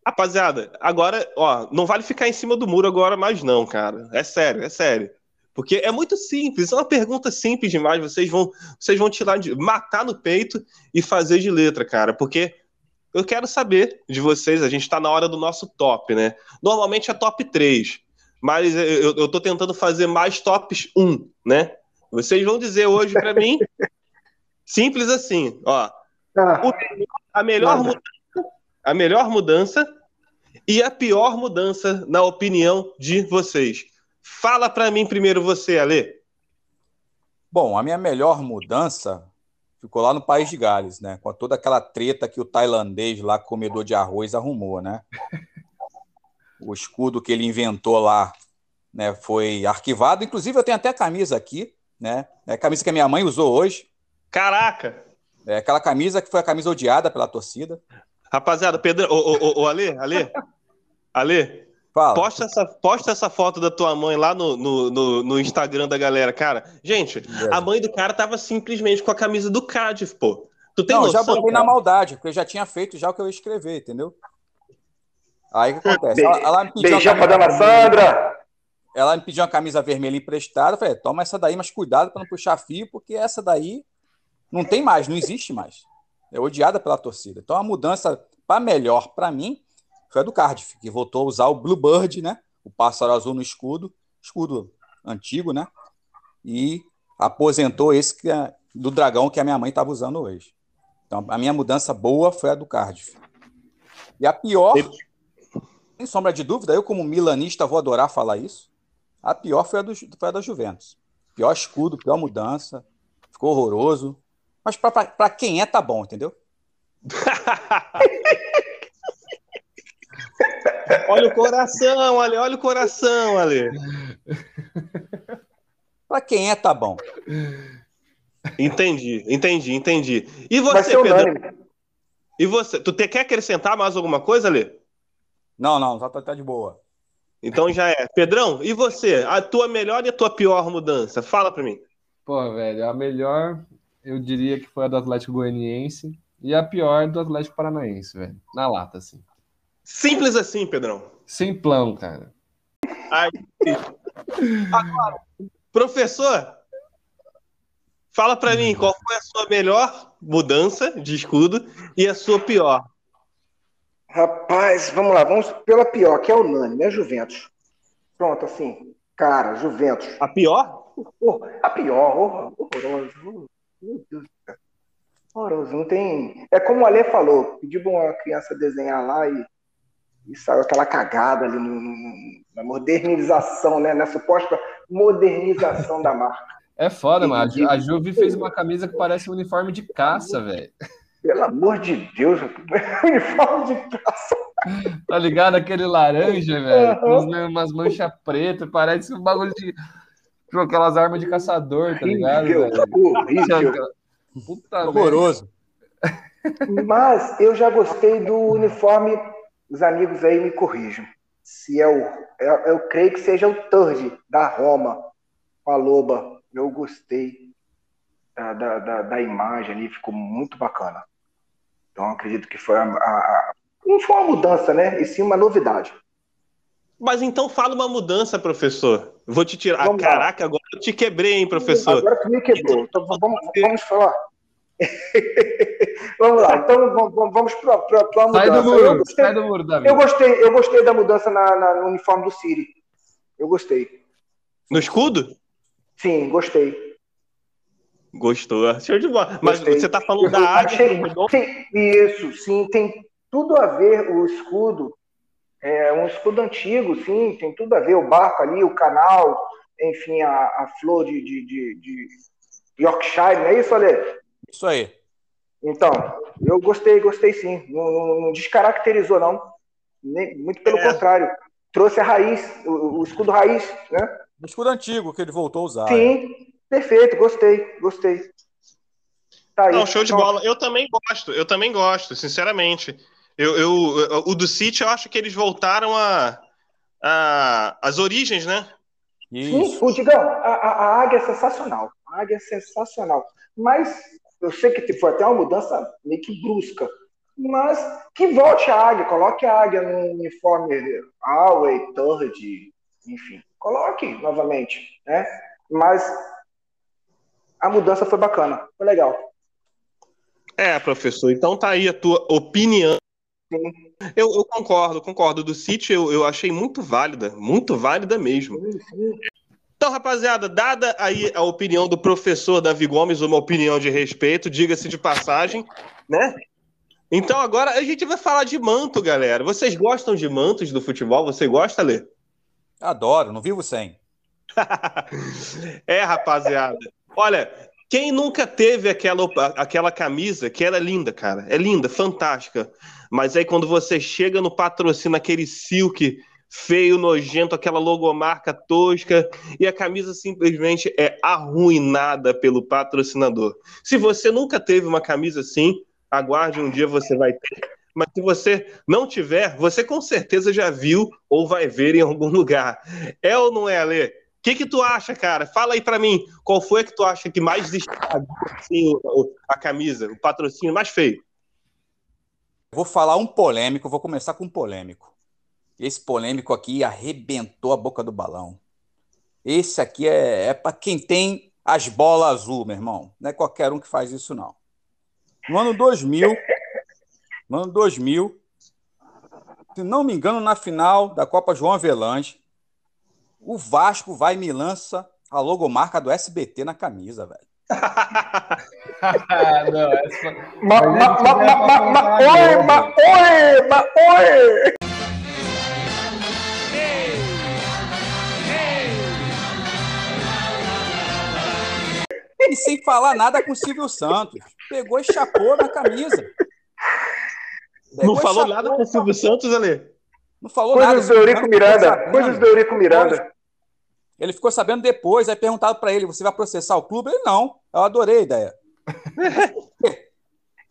rapaziada, agora, ó, não vale ficar em cima do muro agora mais, não, cara. É sério, é sério. Porque é muito simples, é uma pergunta simples demais. Vocês vão, vocês vão tirar de, matar no peito e fazer de letra, cara. Porque eu quero saber de vocês. A gente está na hora do nosso top, né? Normalmente é top 3, mas eu, eu tô tentando fazer mais tops 1, né? Vocês vão dizer hoje para mim, *laughs* simples assim, ó. Ah, A melhor, mudança, a melhor mudança e a pior mudança, na opinião de vocês. Fala pra mim primeiro você, Ale. Bom, a minha melhor mudança ficou lá no País de Gales, né? Com toda aquela treta que o tailandês lá, comedor de arroz, arrumou, né? O escudo que ele inventou lá, né, foi arquivado. Inclusive, eu tenho até a camisa aqui, né? É a camisa que a minha mãe usou hoje. Caraca! É aquela camisa que foi a camisa odiada pela torcida. Rapaziada, Pedro, ô, ô, ô, ô, Ale, Ale, Ale, Fala. posta essa, posta essa foto da tua mãe lá no, no, no, no Instagram da galera, cara. Gente, a mãe do cara tava simplesmente com a camisa do Cardiff, pô. Tu tem Não, noção, já botei cara? na maldade, porque eu já tinha feito já o que eu ia escrever, entendeu? Aí o que acontece? Be- Ela, ela me pediu uma Beijão pra camisa dona vermelha. Sandra. Ela me pediu uma camisa vermelha emprestada. Eu falei, toma essa daí, mas cuidado para não puxar fio, porque essa daí não tem mais, não existe mais. É odiada pela torcida. Então a mudança para melhor para mim foi a do Cardiff, que voltou a usar o Bluebird, né? O pássaro azul no escudo, escudo antigo, né? E aposentou esse que é- do dragão que a minha mãe estava usando hoje. Então a minha mudança boa foi a do Cardiff. E a pior, sem sombra de dúvida, eu como milanista vou adorar falar isso. A pior foi a, do, foi a da Juventus. Pior escudo, pior mudança. Ficou horroroso. Mas para quem é, tá bom, entendeu? *laughs* olha o coração, Ale, olha o coração, Ale. Para quem é, tá bom. Entendi, entendi, entendi. E você, Pedro? unânime. E você? Tu te- quer acrescentar mais alguma coisa, Ale? Não, não, tá, tá de boa. Então já é. Pedrão, e você? A tua melhor e a tua pior mudança? Fala pra mim. Pô, velho, a melhor eu diria que foi a do Atlético Goianiense e a pior do Atlético Paranaense, velho. Na lata, assim. Simples assim, Pedrão. Simplão, cara. Ai, Agora, professor, fala pra mim qual foi a sua melhor mudança de escudo e a sua pior. Rapaz, vamos lá, vamos pela pior, que é unânime, é Juventus. Pronto, assim, cara, Juventus. A pior? Oh, a pior, horror- horroroso. Meu Deus do céu. Horroroso, não tem. É como o Ale falou, pediu pra uma criança desenhar lá e, e saiu aquela cagada ali no- no- na modernização, né? Na suposta modernização da marca. É foda, mano. A Ju- A Juve fez uma camisa que parece um uniforme de caça, velho. Pelo amor de Deus, *laughs* uniforme de caça. Tá ligado? Aquele laranja, velho. Com Aham. umas- manchas pretas. Parece um bagulho de. Tipo, aquelas armas de caçador, tá ligado, Horrível, velho? Puta. Horroroso. Mas eu já gostei do uniforme. Os amigos aí me corrijam. Se é o. Eu, eu creio que seja o Turd da Roma, com a Loba. Eu gostei da, da, da, da imagem ali, ficou muito bacana. Então acredito que foi a, a- não foi uma mudança, né? E sim uma novidade. Mas então fala uma mudança, professor. Vou te tirar. Ah, caraca, agora eu te quebrei, hein, professor. Agora tu me quebrou. Então vamos, vamos falar. *laughs* vamos lá. Então vamos, vamos para a mudança. Sai do Eu muro, gostei- sai do muro, Davi. Eu gostei, eu gostei da mudança na, na- no uniforme do Siri. Eu gostei. No escudo? Sim, gostei. Gostou. Show de bola. Mas Gostei. você tá falando Eu da águia achei- isso, sim, tem tudo a ver o escudo. É um escudo antigo, sim, tem tudo a ver. O barco ali, o canal, enfim, a, a flor de, de, de, de Yorkshire, não é isso, Ale? Isso aí. Então, eu gostei, gostei sim. Não, não- não descaracterizou, não. Nem- muito pelo É. contrário. Trouxe a raiz, o, o escudo raiz, né? O escudo antigo que ele voltou a usar. Sim, perfeito, gostei, gostei. Tá aí. Não, show de Então, bola. Eu também gosto, eu também gosto, sinceramente. Eu, eu, eu- o do City, eu acho que eles voltaram a, a as origens, né? Sim, Isso. o Digão, a, a, a águia é sensacional. A águia é sensacional. Mas eu sei que foi até uma mudança meio que brusca. Mas que volte a águia, coloque a águia no uniforme Away, Third, enfim. Coloque novamente, né? Mas a mudança foi bacana, foi legal. É, professor. Então tá aí a tua opinião. Eu, eu concordo, concordo. Do City eu, eu achei muito válida, muito válida mesmo. Sim, sim. Então, rapaziada, dada aí a opinião do professor Davi Gomes, uma opinião de respeito, diga-se de passagem, né? Então agora a gente vai falar de manto, galera. Vocês gostam de mantos do futebol? Você gosta, Lê? Adoro, não vivo sem. *laughs* é, rapaziada. Olha, quem nunca teve aquela, aquela camisa que era linda, cara? É linda, fantástica. Mas aí quando você chega no patrocínio, aquele silk feio, nojento, aquela logomarca tosca, e a camisa simplesmente é arruinada pelo patrocinador. Se você nunca teve uma camisa assim, aguarde um dia você vai ter. Mas se você não tiver, você com certeza já viu ou vai ver em algum lugar. É ou não é, Alê? O que, que tu acha, cara? Fala aí pra mim, qual foi que tu acha que mais estragou assim, a camisa, o patrocínio mais feio? Vou falar um polêmico, vou começar com um polêmico. Esse polêmico aqui arrebentou a boca do balão. Esse aqui é, é para quem tem as bolas azul, meu irmão. Não é qualquer um que faz isso, não. No ano 2000, no ano 2000, se não me engano, na final da Copa João Avelange, o Vasco vai e me lança a logomarca do SBT na camisa, velho. *laughs* Não, essa Ma, oi, ma, oi, ma, oi. E sem falar nada com o Silvio Santos. Pegou e chapou na camisa. Pegou Não falou chapou, nada com o Silvio Santos, Alê? Não falou nada. Coisas do Silvio Eurico Miranda. Coisas do Eurico Miranda. Ele ficou sabendo depois, aí perguntaram pra ele: você vai processar o clube? Ele não. Eu adorei a ideia. *laughs*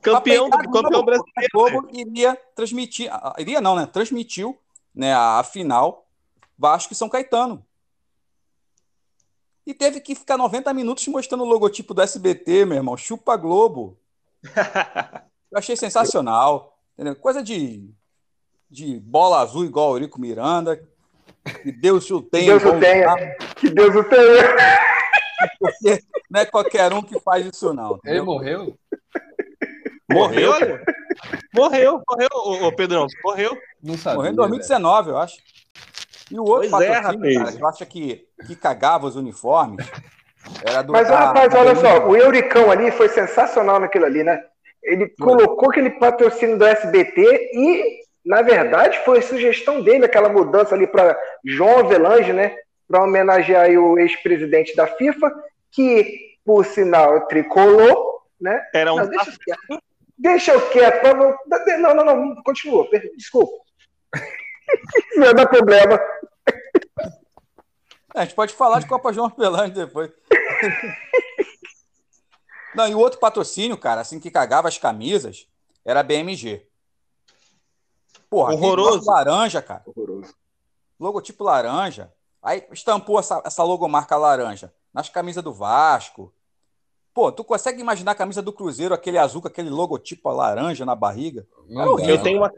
Campeão, pegar campeão brasileiro. Globo iria transmitir, ah, iria não, né? Transmitiu né, a, a final Vasco e São Caetano. E teve que ficar 90 minutos mostrando o logotipo do SBT, meu irmão. Chupa Globo. *laughs* Eu achei sensacional. entendeu? Coisa de, de bola azul igual o Eurico Miranda. Que Deus o tenha. Deus o tenha. Que Deus o tenha. porque *laughs* Não é qualquer um que faz isso, não. Ele entendeu? morreu? Morreu, Alê? Morreu, morreu, ô, ô Pedrão, morreu. Não sabia. Morreu em 2019, eu acho. E o outro Pois é, patrocínio, rapaz. cara, que eu acho que, que cagava os uniformes, era do. Mas, da- rapaz, da- olha só, o Euricão ali foi sensacional naquilo ali, né? Ele colocou aquele patrocínio do SBT e, na verdade, foi sugestão dele, aquela mudança ali para João Avelange, né? Para homenagear aí o ex-presidente da FIFA, que, por sinal, é tricolor, né? Era um Não, deixa eu quieto. Deixa eu quieto. pra Não, não, não, continua. Desculpa. Vai dar problema. É, a gente pode falar de Copa João Pelante depois. *laughs* Não, e o outro patrocínio, cara, assim que cagava as camisas, era a BMG. Porra, Horroroso. laranja, cara. Horroroso. Logotipo laranja. Aí estampou essa, essa logomarca laranja nas camisas do Vasco. Pô, tu consegue imaginar a camisa do Cruzeiro, aquele azul com aquele logotipo laranja na barriga? Não dá. Eu tenho uma,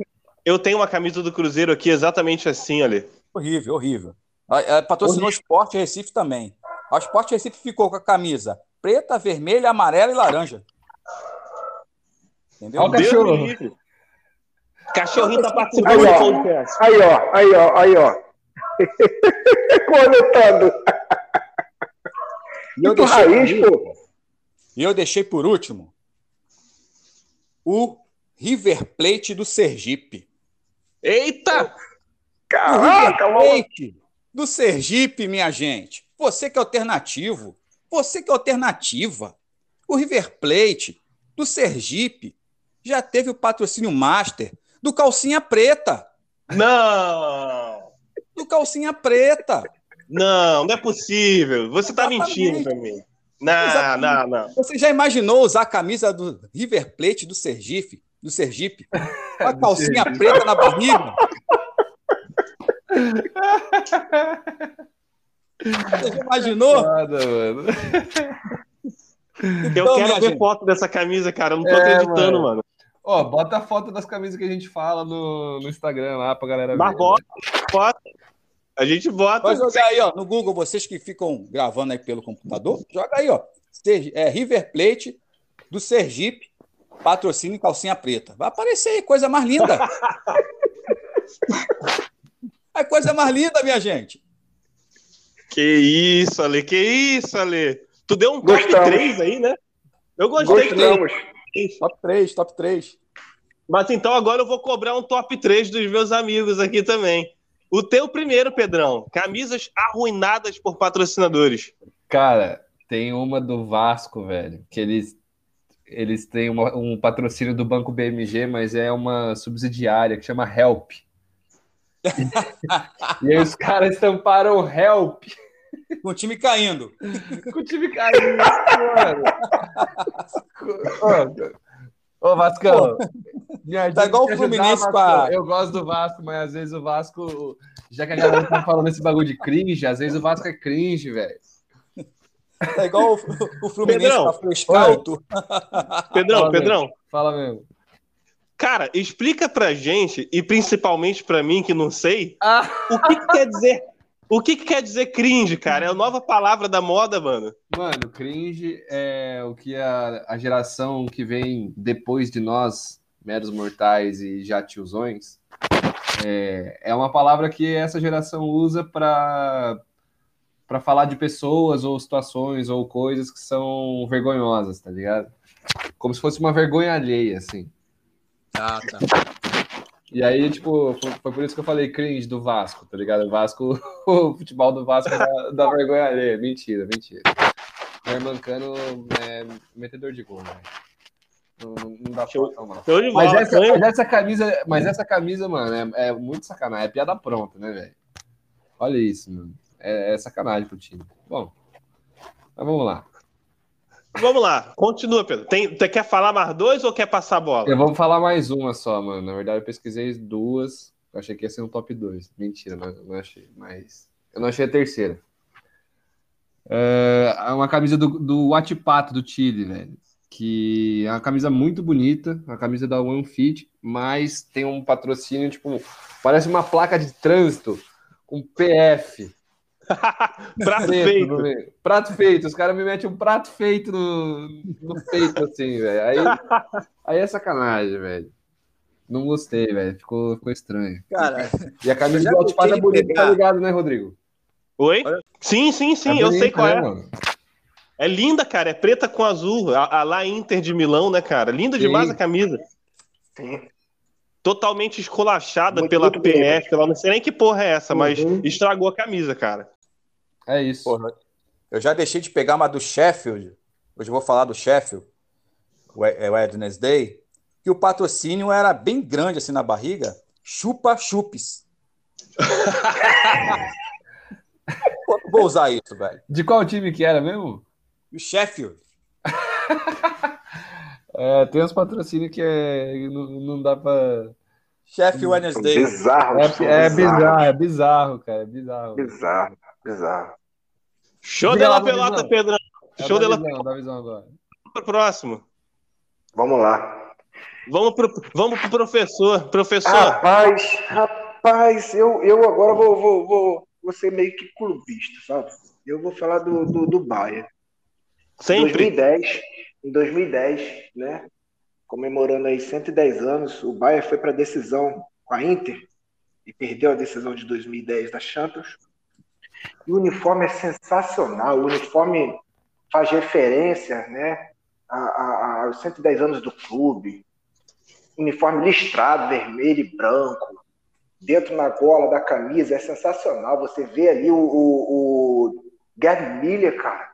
eu tenho uma camisa do Cruzeiro aqui exatamente assim, Alê. Horrível, horrível. A- a- Patrocinou o Sport Recife também. O Sport Recife ficou com a camisa preta, vermelha, amarela e laranja. Entendeu? Olha o cachorro. Cachorrinho tá Aí, participando do ó. podcast. Aí, ó, aí, ó, aí, ó. *laughs* Conectando. E eu deixei por raiz, pô. E eu deixei por último o River Plate do Sergipe. Eita! Caraca, mano. Plate do Sergipe, minha gente. Você que é alternativo. Você que é alternativa. O River Plate do Sergipe já teve o patrocínio master do Calcinha Preta. Não! Do Calcinha Preta. Não, não é possível. Você tá Exatamente. mentindo pra mim. Não, Exatamente. não, não. Você já imaginou usar a camisa do River Plate do Sergipe? Do Sergipe? Com a calcinha preta na barriga? Você já imaginou? Foda, mano. Eu Então, quero minha ver gente, foto dessa camisa, cara. Eu não tô É, acreditando, mano. mano. Ó, bota a foto das camisas que a gente fala no, no Instagram lá pra galera Mas ver. bota, bota. A gente bota. Pode jogar aí, ó, no Google, vocês que ficam gravando aí pelo computador, joga aí, ó. É, River Plate do Sergipe, patrocínio calcinha preta. Vai aparecer aí, coisa mais linda. *laughs* É coisa mais linda, minha gente. Que isso, Ale. Que isso, Ale. Tu deu um top Gostamos. 3 aí, né? Eu gostei. Gostamos. Top 3, top 3. Mas então agora eu vou cobrar um top 3 dos meus amigos aqui também. O teu primeiro, Pedrão. Camisas arruinadas por patrocinadores. Cara, tem uma do Vasco, velho, que eles, eles têm uma- um patrocínio do Banco BMG, mas é uma subsidiária que chama Help. *laughs* e aí os caras estamparam Help Com o time caindo. com o time caindo, mano. Ô, Vascão, Tá igual o Fluminense com a- Eu gosto do Vasco, mas às vezes o Vasco, já que a galera tá falando esse bagulho de cringe, às vezes o Vasco é cringe, velho. É igual o, o Fluminense Pedrão. com a Frescalto. Pedrão, Fala, Pedrão. Fala mesmo. Cara, explica pra gente, e principalmente pra mim que não sei, Ah! o que, que quer dizer. O que, que quer dizer cringe, cara? É a nova palavra da moda, mano. Mano, cringe é o que a, a geração que vem depois de nós, meros mortais e já tiozões, é, é uma palavra que essa geração usa para para falar de pessoas ou situações ou coisas que são vergonhosas, tá ligado? Como se fosse uma vergonha alheia, assim. Ah, tá. E aí, tipo, foi, por isso que eu falei cringe do Vasco, tá ligado? O Vasco, *laughs* o futebol do Vasco dá, dá vergonha alheia. Mentira, mentira. O Hermancano é metedor de gol, velho. Não, não, dá Show. pra não. Show de Mas essa, mas essa camisa, mas essa camisa, mano, é, é muito sacanagem. É piada pronta, né, velho? Olha isso, mano. É, é sacanagem pro time. Bom, mas vamos lá. Vamos lá, continua, Pedro. Tem, você quer falar mais dois ou quer passar a bola? Eu vou falar mais uma só, mano. Na verdade, eu pesquisei duas. Eu achei que ia ser um top 2. Mentira, não, não achei. Mas eu não achei a terceira. É uma camisa do, do Watipato, do Chile, velho. Que é uma camisa muito bonita, uma camisa da One Fit, mas tem um patrocínio, tipo, parece uma placa de trânsito com PF. *laughs* Prato feito. meio. Prato feito. Os caras me metem um prato feito no, no peito, assim, velho. Aí, aí é sacanagem, velho. Não gostei, velho. Ficou, ficou estranho. Cara, E a camisa do Altipato é bonita, tá ligado, né, Rodrigo? Oi? Sim, sim, sim, É eu sei qual né, é. mano? É linda, cara. É preta com azul. A, a lá Inter de Milão, né, cara? Linda Sim. demais a camisa. Sim. Totalmente esculachada Muito, pela muito PF. Ela não sei nem que porra é essa, mas Uhum. estragou a camisa, cara. É isso. porra, eu já deixei de pegar uma do Sheffield. Hoje eu vou falar do Sheffield, o é o Wednesday, que o patrocínio era bem grande assim na barriga. Chupa chupes. *laughs* Vou usar isso, velho. De qual time que era mesmo? O Sheffield. *laughs* É, tem uns patrocínios que é, não, não dá pra. Sheffield Wednesday. Bizarro. É, é bizarro, é bizarro, cara. É bizarro. Bizarro, bizarro. Show Diga de lá, la pelota. Pedrão. É Show de da la visão, da visão agora. pro próximo. Vamos lá. Vamos pro, vamos pro professor. Professor, Rapaz, rapaz, eu, eu agora vou, vou, vou, vou ser meio que clubista, sabe? Eu vou falar do, do, do Bayern. Em sempre. 2010, em 2010, né? Comemorando aí 110 anos, o Bayern foi para a decisão com a Inter e perdeu a decisão de 2010 da Champions. E o uniforme é sensacional, o uniforme faz referência né, a, aos 110 anos do clube, uniforme listrado, vermelho e branco, dentro na gola da camisa, é sensacional. Você vê ali o, o, o Gerd Miller, cara,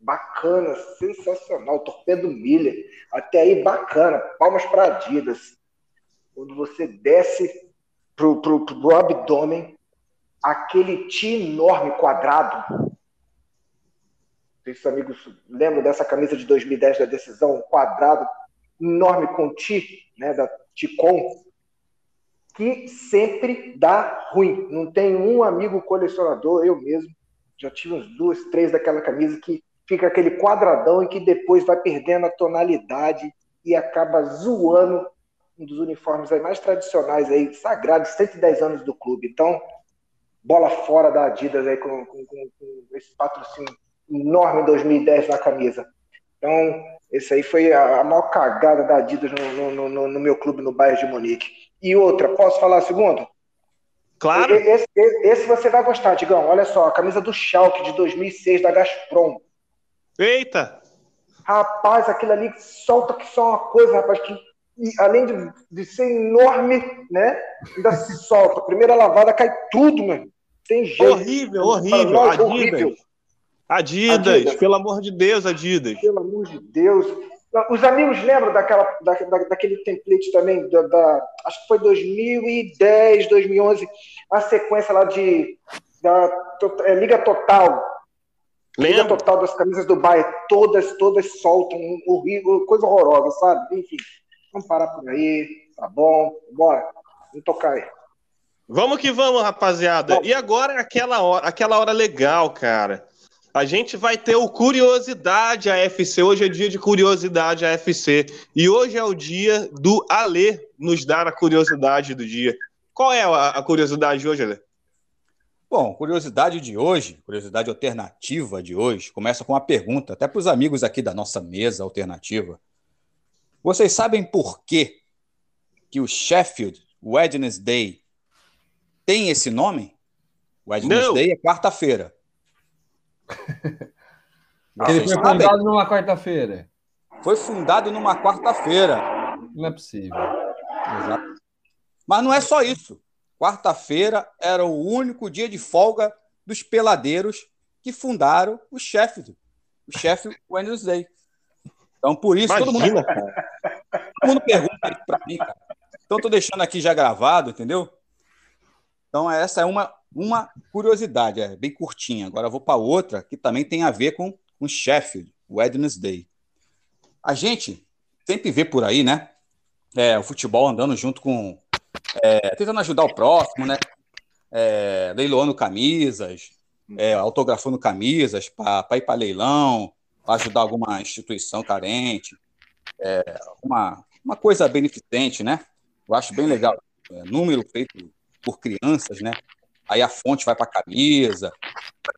bacana, sensacional, Torpedo Miller, até aí bacana, palmas para Adidas. Quando você desce pro, pro, pro abdômen, aquele T enorme quadrado. Esses amigos lembram dessa camisa de 2010 da decisão, quadrado enorme com T, né, da Ticom, que sempre dá ruim. Não tem um amigo colecionador, eu mesmo, já tive uns duas, três daquela camisa que fica aquele quadradão e que depois vai perdendo a tonalidade e acaba zoando um dos uniformes aí mais tradicionais aí, sagrados, 110 anos do clube. Então, bola fora da Adidas aí com, com, com, com esse patrocínio enorme em 2010 na camisa. Então, esse aí foi a, a maior cagada da Adidas no, no, no, no meu clube no Bayern de Munique. E outra, posso falar a segunda? Claro. Esse, esse, você vai gostar, Digão. Olha só, a camisa do Schalke de 2006 da Gazprom. Eita! Rapaz, aquilo ali solta que só uma coisa, rapaz, que além de, de ser enorme, né? Ainda se solta. Primeira lavada cai tudo, mano. Tem jeito. Horrível, horrível. Nós, Adidas. horrível. Adidas. Adidas, pelo amor de Deus, Adidas. Pelo amor de Deus. Os amigos lembram daquela, da, da, daquele template também, da, da, acho que foi 2010, 2011, a sequência lá de da, é, Liga Total. Liga Total das camisas do Bayern, todas, todas soltam, horrível, coisa horrorosa, sabe? Enfim, vamos parar por aí, tá bom, bora, vamos tocar aí. Vamos que vamos, rapaziada. Bom, e agora é aquela hora, aquela hora legal, cara. A gente vai ter o Curiosidade AFC. Hoje é dia de Curiosidade AFC. E hoje é o dia do Alê nos dar a curiosidade do dia. Qual é a, a curiosidade de hoje, Alê? Bom, curiosidade de hoje, curiosidade alternativa de hoje, começa com uma pergunta, até para os amigos aqui da nossa mesa alternativa. Vocês sabem por que, que o Sheffield Wednesday tem esse nome? Wednesday Não. é quarta-feira. *laughs* Ele foi sabem? fundado numa quarta-feira. Foi fundado numa quarta-feira. Não é possível. Exato. Mas não é só isso. Quarta-feira era o único dia de folga dos peladeiros que fundaram o Sheffield, o Sheffield Wednesday. Então, por isso, Imagina, todo mundo, todo mundo pergunta para mim, cara. Então, estou deixando aqui já gravado, entendeu? Então, essa é uma uma curiosidade, é bem curtinha. Agora vou para outra que também tem a ver com, com Sheffield, Wednesday. A gente sempre vê por aí, né? É, o futebol andando junto com. É, tentando ajudar o próximo, né? É, leiloando camisas, é, autografando camisas para ir para leilão, para ajudar alguma instituição carente, é, uma, uma coisa beneficente, né? Eu acho bem legal. É, número feito por crianças, né? aí a fonte vai para a camisa,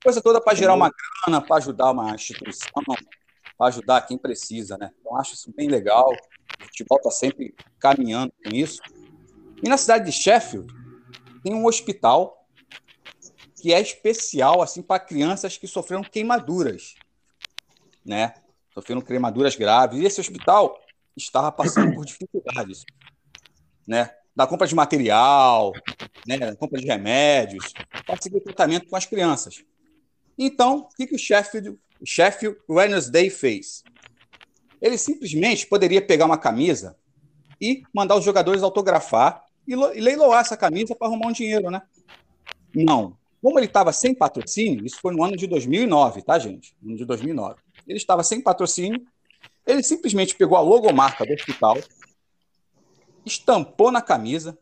coisa toda para gerar uma grana, para ajudar uma instituição, para ajudar quem precisa, né? Então acho isso bem legal. O futebol está sempre caminhando com isso. E na cidade de Sheffield tem um hospital que é especial assim para crianças que sofreram queimaduras, né? Sofreram queimaduras graves. E esse hospital estava passando por dificuldades, né? da compra de material, né, compra de remédios, para seguir tratamento com as crianças. Então, o que, que o Sheffield, o Sheffield Wednesday fez? Ele simplesmente poderia pegar uma camisa e mandar os jogadores autografar e leiloar essa camisa para arrumar um dinheiro, né? Não. Como ele estava sem patrocínio, isso foi no ano de 2009, tá, gente? No ano de 2009. Ele estava sem patrocínio, ele simplesmente pegou a logomarca do hospital, estampou na camisa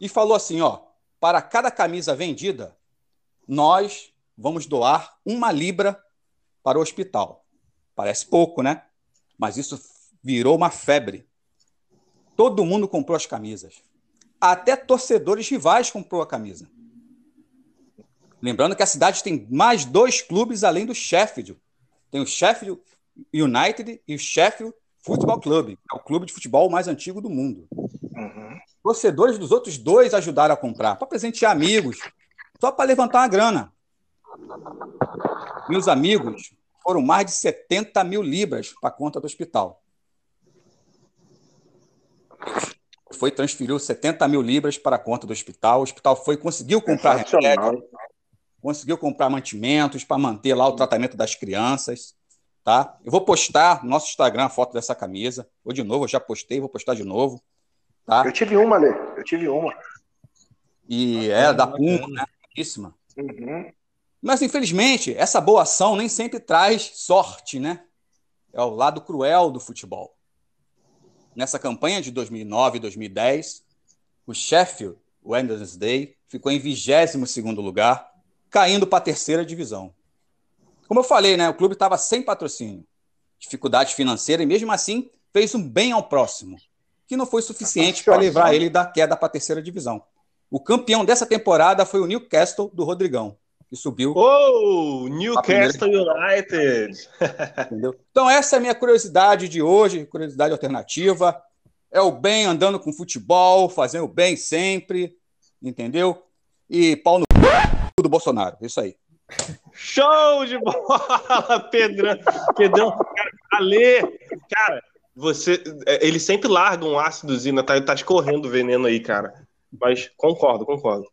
e falou assim: ó, para cada camisa vendida, nós vamos doar uma libra para o hospital. Parece pouco, né? Mas isso virou uma febre. Todo mundo comprou as camisas. Até torcedores rivais comprou a camisa. Lembrando que a cidade tem mais dois clubes além do Sheffield. Tem o Sheffield United e o Sheffield Futebol Clube, é o clube de futebol mais antigo do mundo. Uhum. Torcedores dos outros dois ajudaram a comprar, para presentear amigos, só para levantar uma grana. Meus amigos foram mais de 70 mil libras para a conta do hospital. Foi, transferiu 70 mil libras para a conta do hospital. O hospital foi, conseguiu comprar remédio, conseguiu comprar mantimentos para manter lá o tratamento das crianças. Tá? Eu vou postar no nosso Instagram a foto dessa camisa. Vou de novo, eu já postei, vou postar de novo. Tá? Eu tive uma, Lê. Eu tive uma. E é da Puma, né? Belíssima. Uhum. Mas, infelizmente, essa boa ação nem sempre traz sorte, né? É o lado cruel do futebol. Nessa campanha de 2009 e 2010, o Sheffield Wednesday ficou em 22 lugar, caindo para a terceira divisão. Como eu falei, né, o clube estava sem patrocínio, dificuldade financeira, e mesmo assim fez um bem ao próximo, que não foi suficiente para livrar ele da queda para a terceira divisão. O campeão dessa temporada foi o Newcastle do Rodrigão, que subiu. Oh, Newcastle United! *laughs* Entendeu? Então, essa é a minha curiosidade de hoje, curiosidade alternativa. É o bem andando com futebol, fazendo o bem sempre, entendeu? E pau no do Bolsonaro, isso aí. Show de bola, *laughs* Pedrão! Pedrão, cara, Ale, cara, você, é, eles sempre largam um ácidozinho, tá, tá escorrendo veneno aí, cara. Mas concordo, concordo.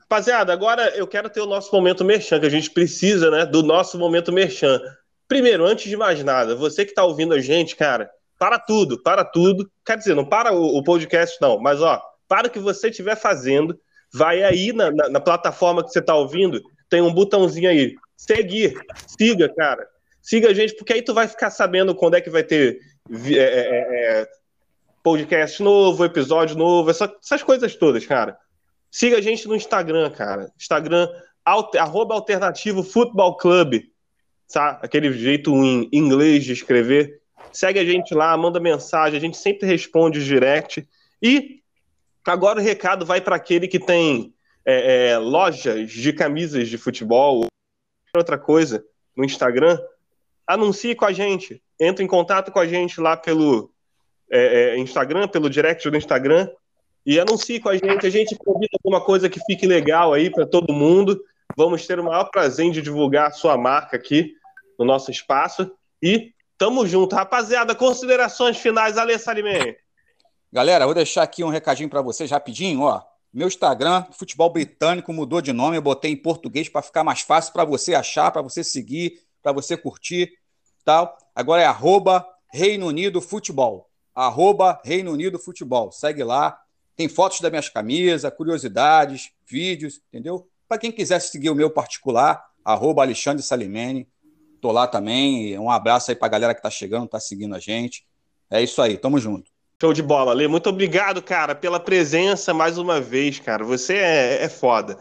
Rapaziada, agora eu quero ter o nosso momento merchan, que a gente precisa, né, do nosso momento merchan. Primeiro, antes de mais nada, você que está ouvindo a gente, cara, para tudo, para tudo. Quer dizer, não para o, o podcast, não, mas ó, para o que você estiver fazendo, vai aí na, na, na plataforma que você está ouvindo, tem um botãozinho aí, seguir, siga, cara. Siga a gente, porque aí tu vai ficar sabendo quando é que vai ter é, é, é, podcast novo, episódio novo, essa, essas coisas todas, cara. Siga a gente no Instagram, cara. Instagram, alter, arroba alternativo futebol clube. Tá? Aquele jeito em inglês de escrever. Segue a gente lá, manda mensagem, a gente sempre responde direct. E agora o recado vai para aquele que tem é, é, lojas de camisas de futebol, outra coisa, no Instagram. Anuncie com a gente. Entre em contato com a gente lá pelo é, é Instagram, pelo direct do Instagram e anuncie com a gente. A gente convida alguma coisa que fique legal aí para todo mundo. Vamos ter o maior prazer de divulgar a sua marca aqui no nosso espaço. E tamo junto. Rapaziada, considerações finais, Salimene. Galera, vou deixar aqui um recadinho para vocês rapidinho, ó. Meu Instagram, futebol britânico, mudou de nome, eu botei em português para ficar mais fácil para você achar, para você seguir, para você curtir, tal. Agora é arroba Reino Unido Futebol. Arroba Reino Unido Futebol. Segue lá, tem fotos das minhas camisas, curiosidades, vídeos, entendeu? Para quem quiser seguir o meu particular, arroba Alexandre Salimene, tô lá também. Um abraço aí para a galera que está chegando, está seguindo a gente. É isso aí, tamo junto. Show de bola, Lê. Muito obrigado, cara, pela presença mais uma vez, cara. Você é, é foda.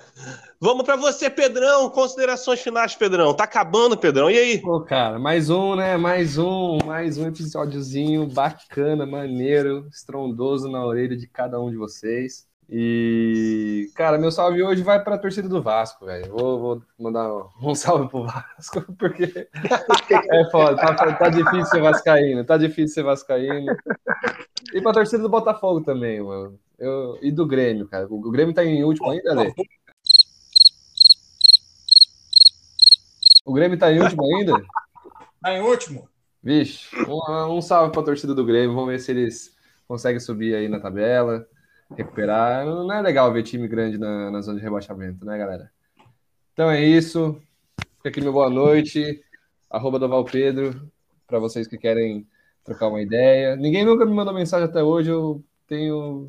Vamos para você, Pedrão. Considerações finais, Pedrão. Tá acabando, Pedrão. E aí? Pô, cara, mais um, né? Mais um, mais um episódiozinho bacana, maneiro, estrondoso na orelha de cada um de vocês. E, cara, meu salve hoje vai para a torcida do Vasco, velho. Vou, vou, mandar um *laughs* salve pro Vasco, porque é foda, tá, tá difícil ser vascaíno, tá difícil ser vascaíno. E para a torcida do Botafogo também, mano. Eu, e do Grêmio, cara. O Grêmio tá em último ainda, Lê? O Grêmio tá em último ainda? Tá em último. Vixe, um, um salve pra torcida do Grêmio. Vamos ver se eles conseguem subir aí na tabela, recuperar. Não é legal ver time grande na, na zona de rebaixamento, né, galera? Então é isso. Fica aqui meu boa noite. Arroba do Val Pedro, para vocês que querem trocar uma ideia. Ninguém nunca me mandou mensagem até hoje. Eu tenho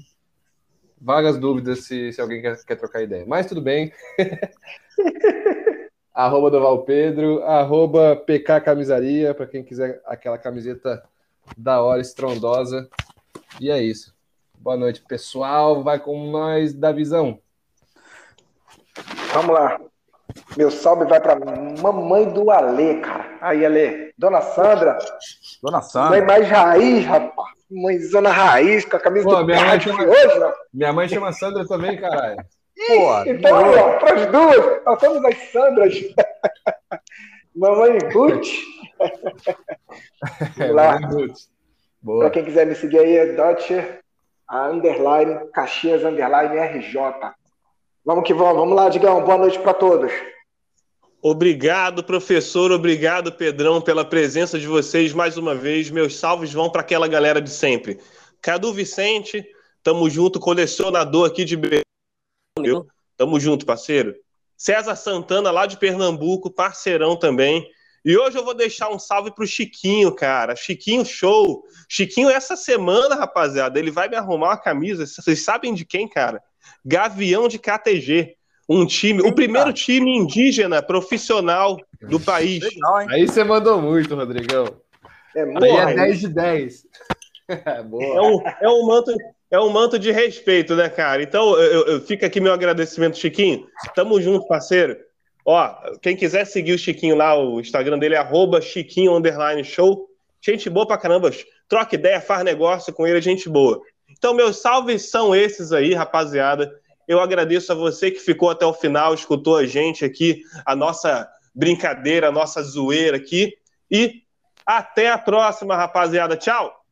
vagas dúvidas se, se alguém quer, quer trocar ideia. Mas tudo bem. *laughs* arroba Doval Pedro, arroba PK Camisaria, para quem quiser aquela camiseta da hora, estrondosa. E é isso. Boa noite, pessoal. Vai com nós da visão. Vamos lá. Meu salve vai para mamãe do Alê, cara. Aí, Alê. Dona Sandra. Dona Sandra. Mãe mais raiz, rapaz. Mãezona raiz, com a camisa Pô, do minha mãe chama... hoje, não. Minha mãe chama Sandra também, caralho. Pô, então, ó, para as duas, nós somos as Sandras. *laughs* Mamãe Ruth. *laughs* É, lá. Para quem quiser me seguir aí, é Dotcher, underline, Caxias, underline, RJ. Vamos que vamos. Vamos lá, Digão. Boa noite para todos. Obrigado, professor. Obrigado, Pedrão, pela presença de vocês mais uma vez. Meus salves vão para aquela galera de sempre. Cadu Vicente, tamo junto, colecionador aqui de? Tamo junto, parceiro. César Santana, lá de Pernambuco, parceirão também. E hoje eu vou deixar um salve pro Chiquinho, cara. Chiquinho show. Chiquinho, essa semana, rapaziada, ele vai me arrumar uma camisa. Vocês sabem de quem, cara? Gavião de KTG. Um time, Eita. o primeiro time indígena profissional do país. Legal, Aí você mandou muito, Rodrigão. É, Aí é 10 de 10. *laughs* é, um, é, um manto, é um manto de respeito, né, cara? Então, eu, eu, fica aqui meu agradecimento, Chiquinho. Tamo junto, parceiro. Ó, quem quiser seguir o Chiquinho lá, o Instagram dele é Chiquinho Show. Gente boa pra caramba. Troca ideia, faz negócio com ele, é gente boa. Então, meus salves são esses aí, rapaziada. Eu agradeço a você que ficou até o final, escutou a gente aqui, a nossa brincadeira, a nossa zoeira aqui. E até a próxima, rapaziada. Tchau!